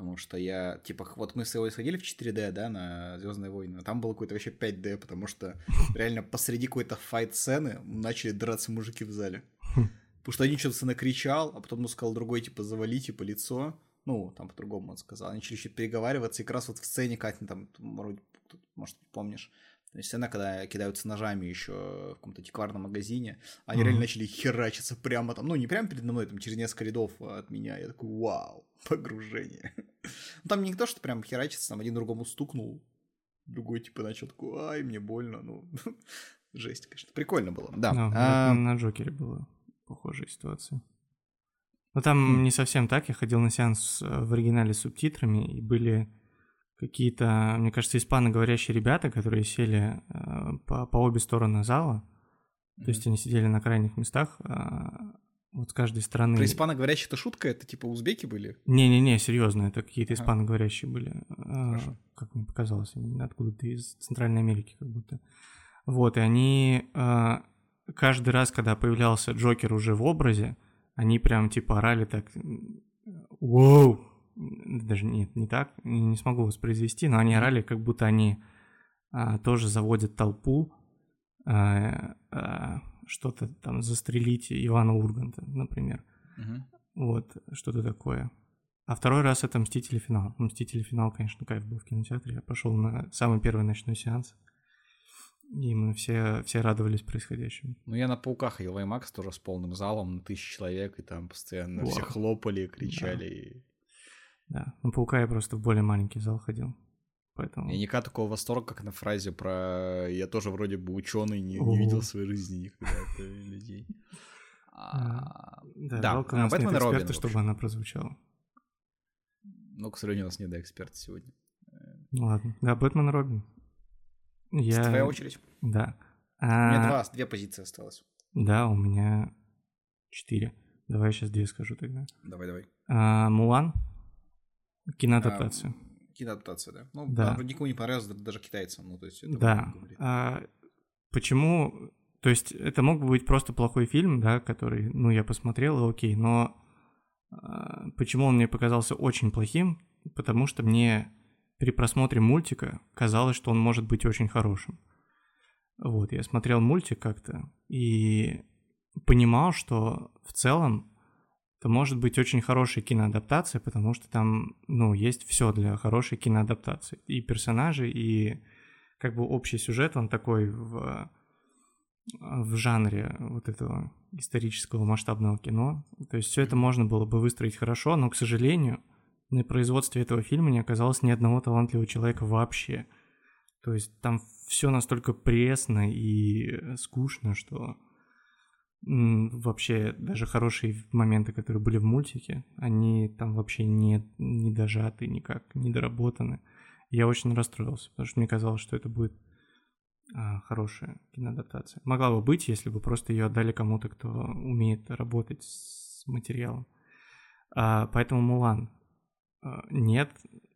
Потому что я, типа, вот мы с его сходили в 4D, да, на Звездные войны, а там было какое-то вообще 5D, потому что [laughs] реально посреди какой-то файт-сцены начали драться мужики в зале. Хм. Потому что один что-то накричал, а потом он сказал другой, типа, завали, типа, лицо. Ну, там по-другому он сказал. Они начали еще переговариваться, и как раз вот в сцене, Катя, там, тут, может, помнишь, то есть сцена, когда кидаются ножами еще в каком-то антикварном магазине, они Мгм. реально начали херачиться прямо там, ну не прямо передо мной, там через несколько рядов от меня. Я такой, вау, [laughs] погружение. Ну, Там не то, что прям херачится, там один другому стукнул, другой типа начал такой, ай, мне больно, ну, [laughs] жесть, конечно. Прикольно было, да. Ну, А, на Джокере была похожая ситуация. Но там Хм. не совсем так. Я ходил на сеанс э, в оригинале с субтитрами, и были какие-то, мне кажется, испаноговорящие ребята, которые сели э, по, по обе стороны зала. То есть они сидели на крайних местах, а, вот с каждой стороны. Про испаноговорящих это шутка, это типа узбеки были? Не-не-не, серьезно, это какие-то Ага. испаноговорящие были. Хорошо. Как мне показалось, они откуда-то из Центральной Америки как будто. Вот, и они а, каждый раз, когда появлялся Джокер уже в образе, они прям типа орали так «Воу!» Даже нет, не так, не смогу воспроизвести, но они орали, как будто они а, тоже заводят толпу, а, а, что-то там застрелить Ивана Урганта, например. Мгм. Вот, что-то такое. А второй раз это «Мстители. Финал». Ну, «Мстители. Финал», конечно, кайф был в кинотеатре. Я пошел на самый первый ночной сеанс. И мы все, все радовались происходящему. Ну, я на пауках в IMAX тоже с полным залом, на тысячу человек, и там постоянно все Вау. хлопали, кричали. и- Да, на «Паука» я просто в более маленький зал ходил. Поэтому... Я никогда такого восторга, как на фразе про «я тоже вроде бы ученый, не, не видел в своей жизни никогда это людей». А, Да, Да, жалко, у а, нас нет «Бэтмен Робин», эксперта, чтобы она прозвучала. Ну, к сожалению, у нас нет эксперта сегодня. Ну ладно. Да, Бэтмен и Робин. Я... Твоя очередь. Да. У меня А, два, две позиции осталось. Да, у меня четыре. Давай я сейчас две скажу тогда. Давай, давай. А, Мулан. Киноадаптация. А, киноадаптация, да. Ну, Да. она никому не понравилась, да- даже китайцам. Ну, то есть, это Да. А, почему? То есть это мог бы быть просто плохой фильм, да, который, ну, я посмотрел, и окей, но а, почему он мне показался очень плохим? Потому что мне при просмотре мультика казалось, что он может быть очень хорошим. Вот, я смотрел мультик как-то и понимал, что в целом это может быть очень хорошая киноадаптация, потому что там, ну, есть все для хорошей киноадаптации. И персонажи, и как бы общий сюжет, он такой в, в жанре вот этого исторического масштабного кино. То есть все это можно было бы выстроить хорошо, но, к сожалению, на производстве этого фильма не оказалось ни одного талантливого человека вообще. То есть там все настолько пресно и скучно, что вообще даже хорошие моменты, которые были в мультике, они там вообще не, не дожаты никак, не доработаны. Я очень расстроился, потому что мне казалось, что это будет а, хорошая киноадаптация. Могла бы быть, если бы просто ее отдали кому-то, кто умеет работать с материалом. А, поэтому Мулан а, нет.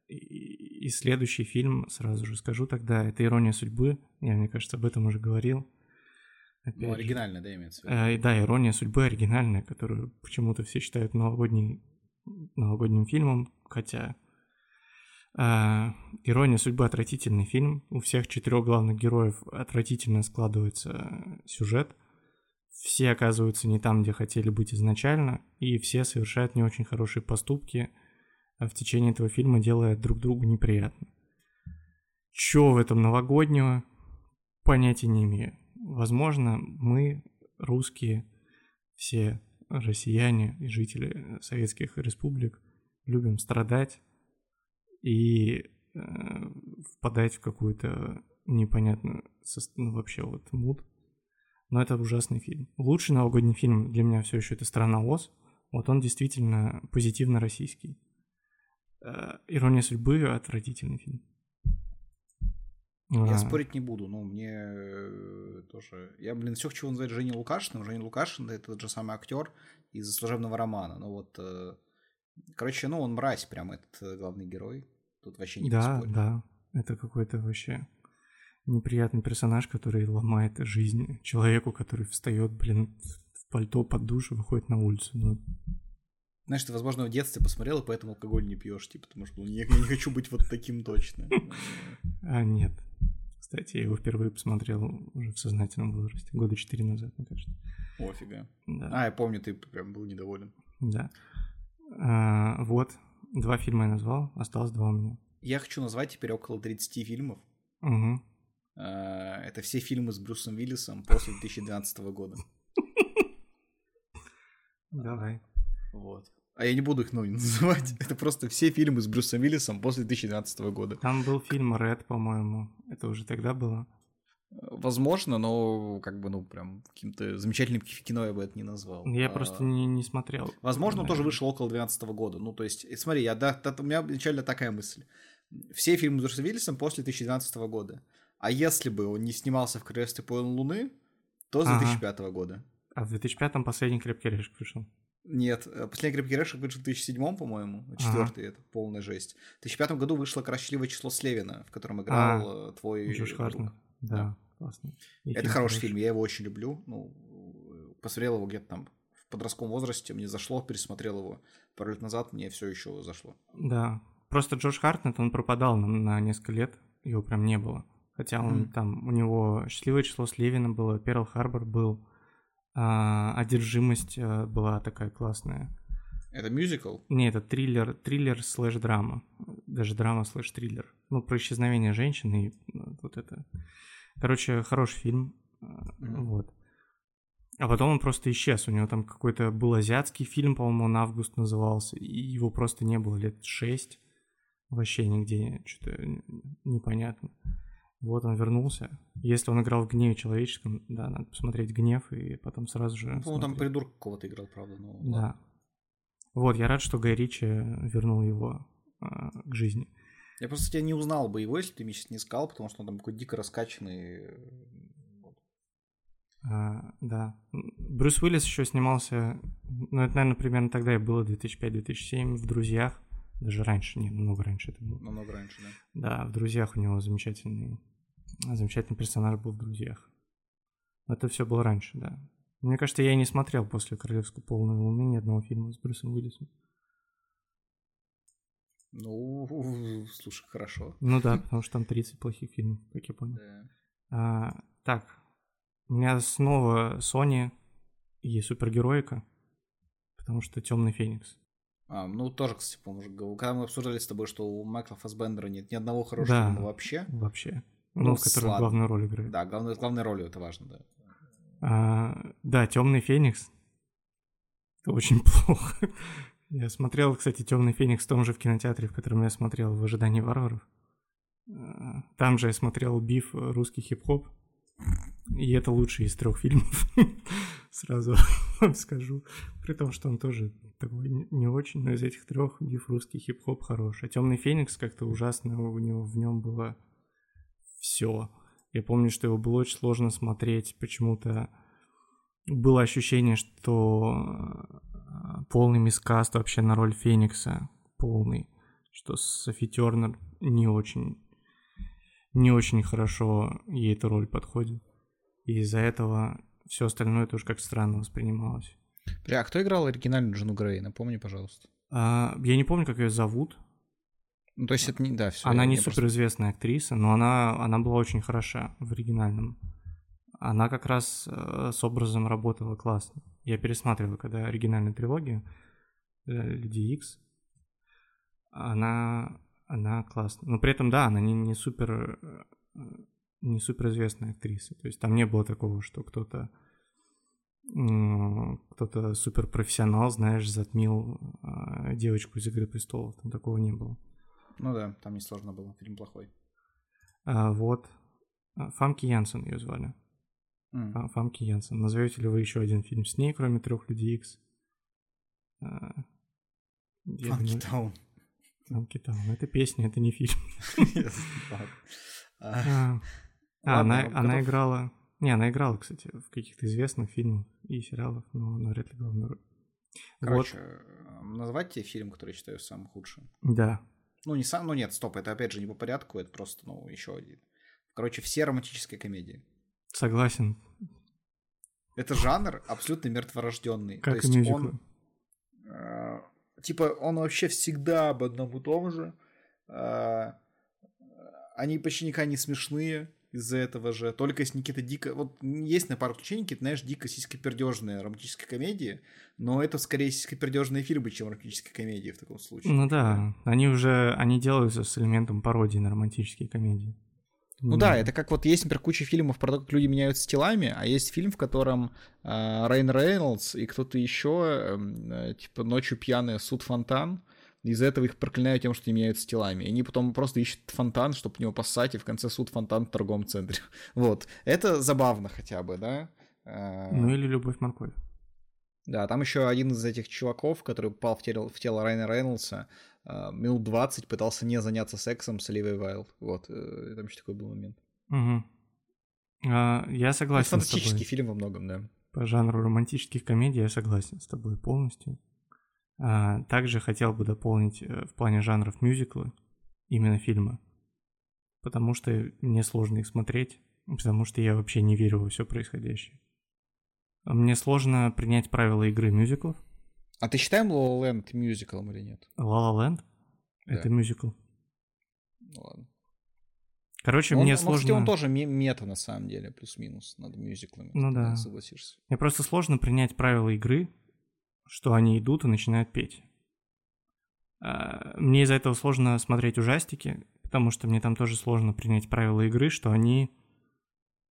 И, и следующий фильм, сразу же скажу тогда, это «Ирония судьбы». Я, мне кажется, об этом уже говорил. Опять Ну, же. оригинально, да, имеется в виду? Э, да, «Ирония судьбы» оригинальная, которую почему-то все считают новогодней, новогодним фильмом, хотя э, «Ирония судьбы» отвратительный фильм. У всех четырех главных героев отвратительно складывается сюжет. Все оказываются не там, где хотели быть изначально, и все совершают не очень хорошие поступки а в течение этого фильма, делая друг другу неприятно. Чё в этом новогоднего? Понятия не имею. Возможно, мы, русские, все россияне и жители советских республик, любим страдать и э, впадать в какую-то непонятную, ну, вообще вот мут. Но это ужасный фильм. Лучший новогодний фильм для меня все еще это «Страна Оз». Вот он действительно позитивно российский. Э, «Ирония судьбы» — отвратительный фильм. Я А, спорить не буду, но мне э, тоже... Я, блин, все хочу назвать Женей Лукашиным. Женя Лукашин — это тот же самый актер из «Служебного романа». Ну вот, э, короче, ну он мразь прям, этот э, главный герой. Тут вообще не Да, поспоришь. да. Это какой-то вообще неприятный персонаж, который ломает жизнь человеку, который встает, блин, в пальто под душ и выходит на улицу. Ну, Знаешь, ты, возможно, в детстве посмотрел, и поэтому алкоголь не пьешь, типа, потому что ну, я, я не хочу быть вот таким точно. [laughs] а нет. Кстати, я его впервые посмотрел уже в сознательном возрасте, года четыре назад, мне кажется. Офига. Да. А, я помню, ты прям был недоволен. Да. А, вот, два фильма я назвал, осталось два у меня. Я хочу назвать теперь около 30 фильмов. Угу. А, Это все фильмы с Брюсом Уиллисом после 2012 года. Давай. Вот. А я не буду их ну, называть. Это просто все фильмы с Брюсом Уиллисом после 2012 года. Там был фильм «Ред», по-моему. Это уже тогда было. Возможно, но как бы, ну, прям каким-то замечательным кино я бы это не назвал. Я А, просто не, не смотрел. Возможно, он тоже вышел около 2012 года. Ну, то есть, и смотри, я, да, да, у меня изначально такая мысль. Все фильмы с Брюсом после 2012 года. А если бы он не снимался в «Королевстве полной луны», то с Ага. 2005 года. А в 2005-м последний «Крепкий орешек» пришел. Нет, э, «Последний крепкий орешек» вышел в 2007, по-моему, Ага. четвертый, это полная жесть. В 2005 году вышло «Счастливое число Слевина», в котором играл э, твой Джош. Хартнет. Да, классно. И Это хороший фильм, я его очень люблю. Ну, посмотрел его где-то там в подростковом возрасте, мне зашло, пересмотрел его пару лет назад, мне все еще зашло. Да. Просто Джош Хартнет, он пропадал на, на несколько лет, его прям не было. Хотя он Мгм. там, у него «Счастливое число Слевина» было, «Перл Харбор» был, а, «Одержимость» а, была такая классная. Это мюзикл? Не, это триллер, триллер слэш драма. Даже драма слэш триллер. Ну, про исчезновение женщины и ну, вот это. Короче, хороший фильм. Мгм. Вот. А потом он просто исчез. У него там какой-то был азиатский фильм, по-моему, он «Август» назывался. И его просто не было лет шесть. Вообще нигде. Что-то непонятно. Вот он вернулся. Если он играл в «Гневе человеческом», да, надо посмотреть «Гнев» и потом сразу же... Ну, там придурка какого-то играл, правда. Ну, Да. ладно. Вот, я рад, что Гай Ричи вернул его а, к жизни. Я просто тебя не узнал бы его, если ты меня сейчас не искал, потому что он там какой-то дико раскачанный. э. А, да. Брюс Уиллис еще снимался, ну, это, наверное, примерно тогда и было, 2005-2007, в «Друзьях». Даже раньше, не, намного раньше это было. Намного раньше, да. Да, в «Друзьях» у него замечательный, замечательный персонаж был в «Друзьях». Это все было раньше, да. Мне кажется, я и не смотрел после «Королевской полной луны» ни одного фильма с Брюсом Уиллисом. Ну, слушай, хорошо. Ну да, потому что там 30 плохих фильмов, как я понял. Да. А, так, у меня снова Sony и супергероика, потому что Темный Феникс. А, ну, тоже, кстати, по-моему, когда мы обсуждали с тобой, что у Майкла Фассбендера нет ни одного хорошего Да. фильма вообще. Вообще. Ну, Ну, в котором ладно. главную роль играет. Да, главной, главной ролью это важно, да. А, да, Темный Феникс. Это очень [laughs] плохо. Я смотрел, кстати, Темный Феникс в том же в кинотеатре, в котором я смотрел в ожидании варваров. А, Там же я смотрел биф русский хип-хоп. И это лучший из трех фильмов. [laughs] Сразу [laughs] вам скажу. При том, что он тоже такой не- очень, но из этих трех биф русский хип-хоп хорош. А Темный Феникс как-то ужасно у него в нем было все. Я помню, что его было очень сложно смотреть. Почему-то было ощущение, что э, полный мискаст вообще на роль Феникса. Полный. Что Софи Тернер не очень не очень хорошо ей эта роль подходит. И из-за этого все остальное тоже как странно воспринималось. Бля, а кто играл оригинальную Жену Грей? Напомни, пожалуйста. А, я не помню, как ее зовут. Ну, то есть это не... Да, все. она не суперизвестная актриса, но она, она была очень хороша в оригинальном. Она как раз э, с образом работала классно. Я пересматривал, когда оригинальная трилогия э, Люди Икс. Она, она классная. Но при этом, да, она не, не супер э, не суперизвестная актриса. То есть там не было такого, что кто-то кто-то суперпрофессионал, знаешь, затмил э, девочку из Игры престолов. Там такого не было. Ну да, там несложно было. Фильм плохой. А, вот. А, Фамки Янсен ее звали. А, Фамки Янсен. Назовете ли вы еще один фильм с ней, кроме трех людей Икс? А, Фанки Таун. Фамки Таун. Это песня, это не фильм. А, А, она, она играла... Не, она играла, кстати, в каких-то известных фильмах и сериалах, но навряд ли главную роль. Короче, э, назвать тебе фильм, который я считаю самым худшим? Вот, да. Ну, не сам, ну нет, стоп, это опять же не по порядку, это просто, ну, еще один. Короче, все романтические комедии. Согласен. Это жанр абсолютно мертворожденный. Как То есть мюзиклы. он, типа, он вообще всегда об одном и том же. Э, они почти никогда не смешные из-за этого же. Только если какие-то дико... Вот есть на пару исключений, какие-то, знаешь, дико сиськопердежные романтические комедии, но это скорее сиськопердежные фильмы, чем романтические комедии в таком случае. Ну да, они уже, они делаются с элементом пародии на романтические комедии. Ну да, это как вот есть, например, куча фильмов про то, как люди меняются телами, а есть фильм, в котором э, Райан Рейнольдс и кто-то еще, э, типа ночью пьяный суд фонтан, из-за этого их проклинают тем, что они меняются телами. И они потом просто ищут фонтан, чтобы в него поссать, и в конце суд фонтан в торговом центре. [laughs] Вот. Это забавно хотя бы, да? Э, Ну или «Любовь, морковь». Да, там еще один из этих чуваков, который попал в тело, в тело Райана Рейнольдса, минут 20 пытался не заняться сексом с Оливией Вайлд. Вот, э, там еще такой был момент. Мгм. А, я Это согласен с фантастический фильм во многом, да. По жанру романтических комедий я согласен с тобой полностью. А, также хотел бы дополнить э, в плане жанров мюзиклы, именно фильмы. Потому что мне сложно их смотреть, потому что я вообще не верю во все происходящее. Мне сложно принять правила игры мюзиклов. А ты считаем La La Land мюзиклом или нет? La La Land Да. это мюзикл. Ну ладно. Короче, Он- мне он, сложно. кстати, он тоже ме- мета на самом деле, плюс-минус над мюзиклами. Ну да. Согласишься. Мне просто сложно принять правила игры, что они идут и начинают петь. А, Мне из-за этого сложно смотреть ужастики, потому что мне там тоже сложно принять правила игры, что они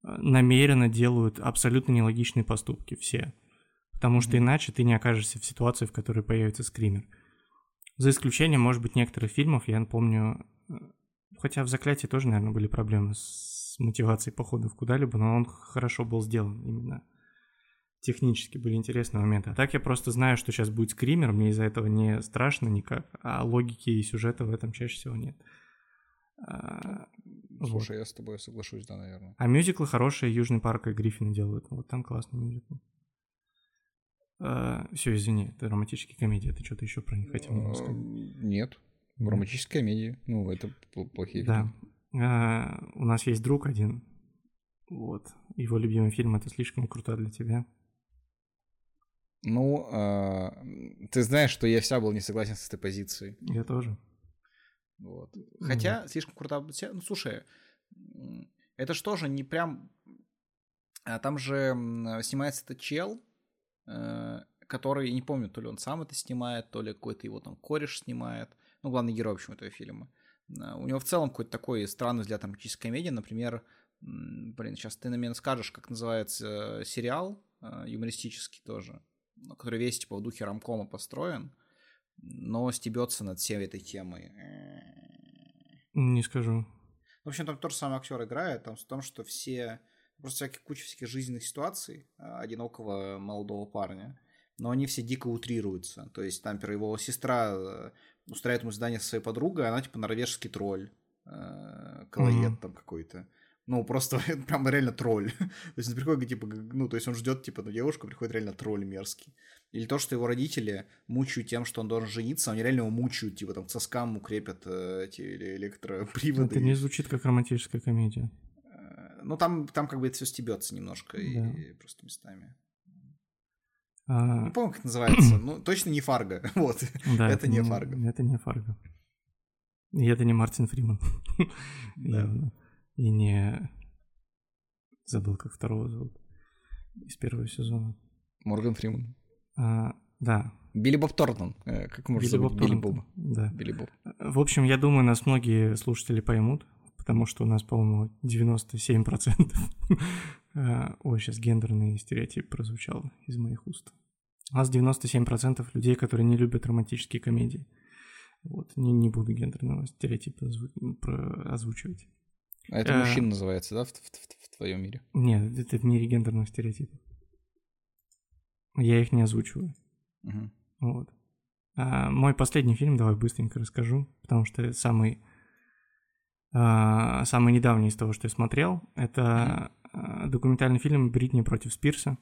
а, намеренно делают абсолютно нелогичные поступки все. Потому что иначе ты не окажешься в ситуации, в которой появится скример. За исключением, может быть, некоторых фильмов, я помню, э, хотя в «Заклятии» тоже, наверное, были проблемы с мотивацией походов куда-либо, но он хорошо был сделан именно технически были интересные моменты. А так я просто знаю, что сейчас будет скример, мне из-за этого не страшно никак, а логики и сюжета в этом чаще всего нет. А, вот. Слушай, я с тобой соглашусь, да, наверное. А мюзиклы хорошие Южный парк и Гриффины делают. Вот там классный мюзикл. Все, извини, это романтические комедии. Ты что-то еще про них хотел? Э, Нет. Да. Романтическая комедия. Ну, это пл- плохие Да. фильмы. А, у нас есть друг один. Вот. Его любимый фильм это слишком круто для тебя. Ну, а, ты знаешь, что я вся был не согласен с этой позицией. Я тоже. Вот. Хотя, слишком круто. Ну, слушай, это что же не прям... а, Там же снимается этот чел, э, который, не помню, то ли он сам это снимает, то ли какой-то его там кореш снимает. Ну, главный герой, в общем, этого фильма. А, У него в целом какой-то такой странный взгляд на романтической комедии. Например, блин, сейчас ты на меня скажешь, как называется э, сериал, э, юмористический тоже, ну, который весь типа в духе рамкома построен, но стебется над всей этой темой. Не скажу. В общем, там тот же самый актер играет, там в том, что все просто всякие куча всяких жизненных ситуаций а, одинокого молодого парня, но они все дико утрируются. То есть, там, например, его сестра э, устраивает ему задание со своей подругой, она типа норвежский тролль, э, колоед Мгм. там какой-то. Ну, просто [laughs] прям реально тролль. [laughs] то есть он приходит, типа, ну, то есть он ждет, типа, на девушку, приходит реально тролль мерзкий. Или то, что его родители мучают тем, что он должен жениться, они реально его мучают, типа, там, к соскам ему крепят э, эти эле- электроприводы. Это не звучит как романтическая комедия. Ну, там, там как бы это все стебется немножко и, Да. и просто местами. А, Не помню, как это называется. Ну, точно не Фарго. [laughs] Вот. да, это не Фарго. Это не Фарго. И это не Мартин Фриман. [laughs] Да. Явно. И не... Забыл, как второго зовут. Из первого сезона. Морган Фриман. А, да. Билли Боб Тортон. Э, Как можно Билли Боб Билли Торнтон. Боба? Да. Билли Боб. В общем, я думаю, нас многие слушатели поймут, потому что у нас, по-моему, 97%. А, [laughs] Ой, сейчас гендерный стереотип прозвучал из моих уст. У нас 97% людей, которые не любят романтические комедии. Вот, не, не буду гендерного стереотипа озвучивать. А это Э. мужчина называется, да, в, в- в- в твоем мире? Нет, это в мире гендерных стереотипов. Я их не озвучиваю. Мгм. Вот. А, мой последний фильм, давай быстренько расскажу, потому что это самый, самый недавний из того, что я смотрел. Это а, документальный фильм «Бритни против Спирса».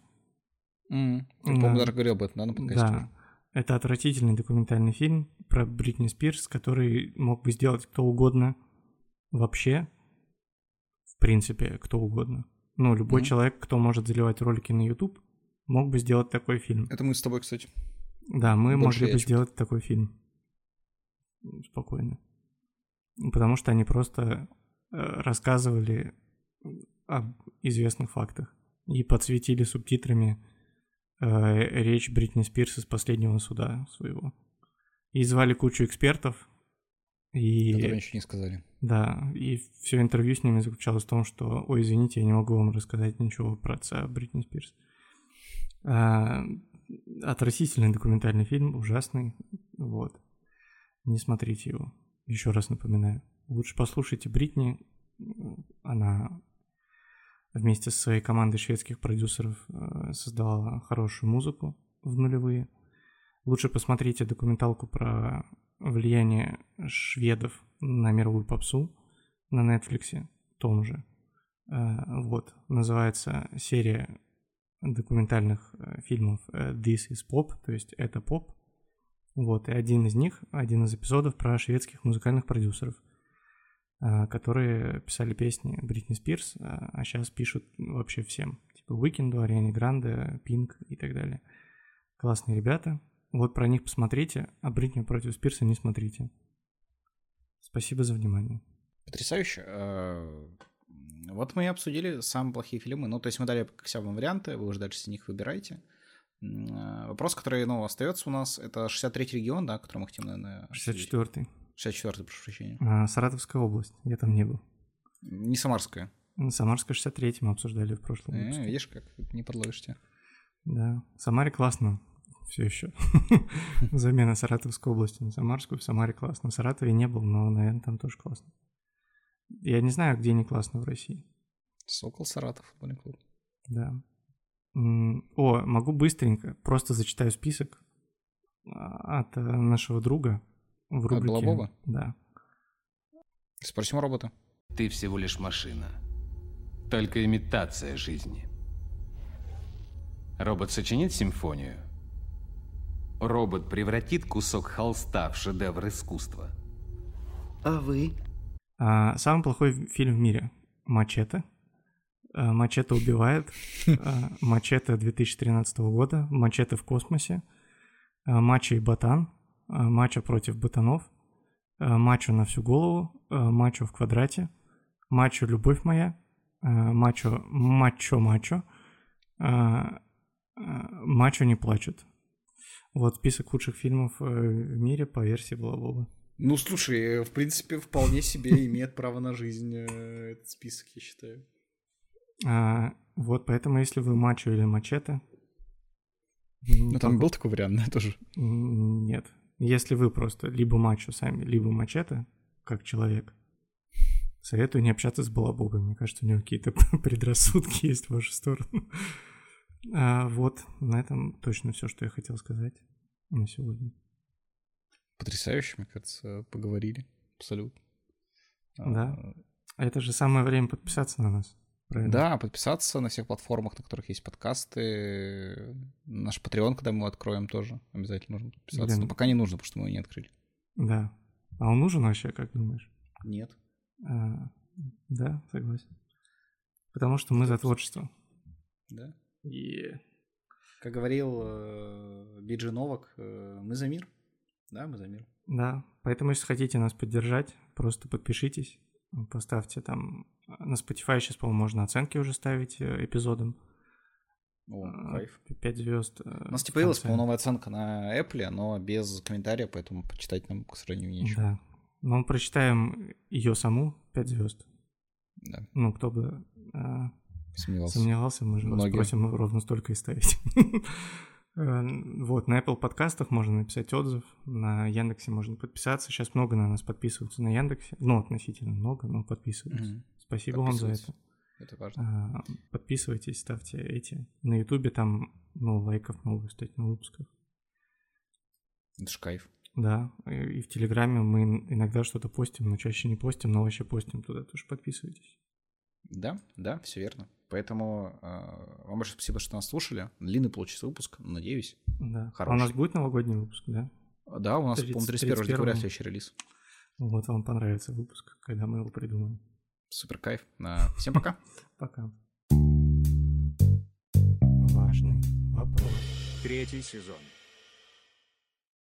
М, Ты, Да. по-моему, даже говорил об этом, да, на подкасте? Да. Это отвратительный документальный фильм про Бритни Спирс, который мог бы сделать кто угодно вообще. В принципе, кто угодно. Ну, любой Мгм. человек, кто может заливать ролики на YouTube, мог бы сделать такой фильм. Это мы с тобой, кстати. Да, мы Больше могли я бы сделать такой фильм. Спокойно. Потому что они просто э, рассказывали об известных фактах и подсветили субтитрами э, речь Бритни Спирс из последнего суда своего. И звали кучу экспертов. И Которые ничего не сказали. да, и все интервью с ними заключалось в том, что, ой, извините, я не могу вам рассказать ничего про отца Бритни Спирс. А, отвратительный документальный фильм, ужасный, вот. Не смотрите его, еще раз напоминаю. Лучше послушайте Бритни, она вместе со своей командой шведских продюсеров э, создала хорошую музыку в нулевые. Лучше посмотрите документалку про влияние шведов на мировую попсу на Netflix, том же. Э, Вот, называется серия документальных э, фильмов This is Pop, то есть это поп. Вот, и один из них, один из эпизодов про шведских музыкальных продюсеров, э, которые писали песни Бритни Спирс, а сейчас пишут вообще всем. Типа Уикенду, Ариане Гранде, Пинк и так далее. Классные ребята. Вот про них посмотрите, а Бритни против Спирса не смотрите. Спасибо за внимание. Потрясающе. Э, Вот мы и обсудили самые плохие фильмы. Ну, то есть мы дали как вам варианты, вы уже дальше с них выбираете. Э, Вопрос, который, ну, остается у нас, это 63-й регион, да, который мы хотим, наверное, обсудить. 64-й. 64-й, прошу прощения. А, Саратовская область. Я там не был. Не Самарская. Ну, Самарская 63 мы обсуждали в прошлом Э, выпуске. видишь, как не подловишься. Да. В Самаре классно. Все еще. [laughs] Замена Саратовской области на Самарскую. В Самаре классно. В Саратове не был, но, наверное, там тоже классно. Я не знаю, где не классно в России. Сокол Саратов, футбольный клуб. Да. О, могу быстренько, просто зачитаю список а, от э, нашего друга в рубрике. Балабова? Да. Спросим робота. Ты всего лишь машина. Только имитация жизни. Робот сочинит симфонию. Робот превратит кусок холста в шедевр искусства. А вы? А, самый плохой фильм в мире. Мачете. А, Мачете убивает. А, [laughs] Мачете 2013 года. Мачете в космосе. А, Мачо и ботан. А, Мачо против ботанов. А, Мачо на всю голову. Мачо в квадрате. Мачо любовь моя. Мачо мачо мачо. Мачо не плачут. Вот список лучших фильмов э, в мире по версии Балабоба. Ну, слушай, в принципе, вполне себе имеет право на жизнь э, этот список, я считаю. А, вот, поэтому если вы мачо или мачете... Ну, там был такой вариант, да, тоже. Нет. Если вы просто либо мачо сами, либо мачете, как человек, советую не общаться с балабобой. Мне кажется, у него какие-то [laughs] предрассудки есть в вашу сторону. А, вот, на этом точно все, что я хотел сказать на сегодня. Потрясающе, мне кажется, поговорили. Абсолютно. Да. А, А это же самое время подписаться на нас. Правильно? Да, подписаться на всех платформах, на которых есть подкасты. Наш Patreon, когда мы его откроем, тоже обязательно нужно подписаться. Блин. Но пока не нужно, потому что мы его не открыли. Да. А он нужен вообще, как думаешь? Нет. А, да, согласен. Потому что мы за творчество. Да. И Как говорил э, Биджи Новак, э, мы за мир. Да, мы за мир. Да, поэтому если хотите нас поддержать, просто подпишитесь, поставьте там... На Spotify сейчас, по-моему, можно оценки уже ставить э, эпизодам. О, А, кайф. Пять звезд. У нас типа появилась, по-моему, новая оценка на Apple, но без комментария, поэтому почитать нам, к сожалению, нечего. Да. Но мы прочитаем ее саму, пять звезд. Да, Ну, кто бы а, сомневался. сомневался, мы же вас Многие. просим ровно столько и ставить. [laughs] Э, Вот, на Apple подкастах можно написать отзыв, на Яндексе можно подписаться. Сейчас много на нас подписываются на Яндексе. Ну, относительно много, но подписываются. Мгм. Спасибо вам за это. Это важно. А, Подписывайтесь, ставьте эти. На Ютубе там, ну, лайков много, кстати, на выпусках. Это ж кайф. Да, и в Телеграме мы иногда что-то постим, но чаще не постим, но вообще постим туда, тоже подписывайтесь. Да, да, все верно. Поэтому э, вам большое спасибо, что нас слушали. Длинный получился выпуск, надеюсь. Да. А у Хороший. нас будет новогодний выпуск, да? Да, у нас, по-моему, 31 31 декабря следующий релиз. Вот вам понравится выпуск, когда мы его придумаем. Супер кайф. А, Всем пока. [laughs] Пока. Важный вопрос. Третий сезон.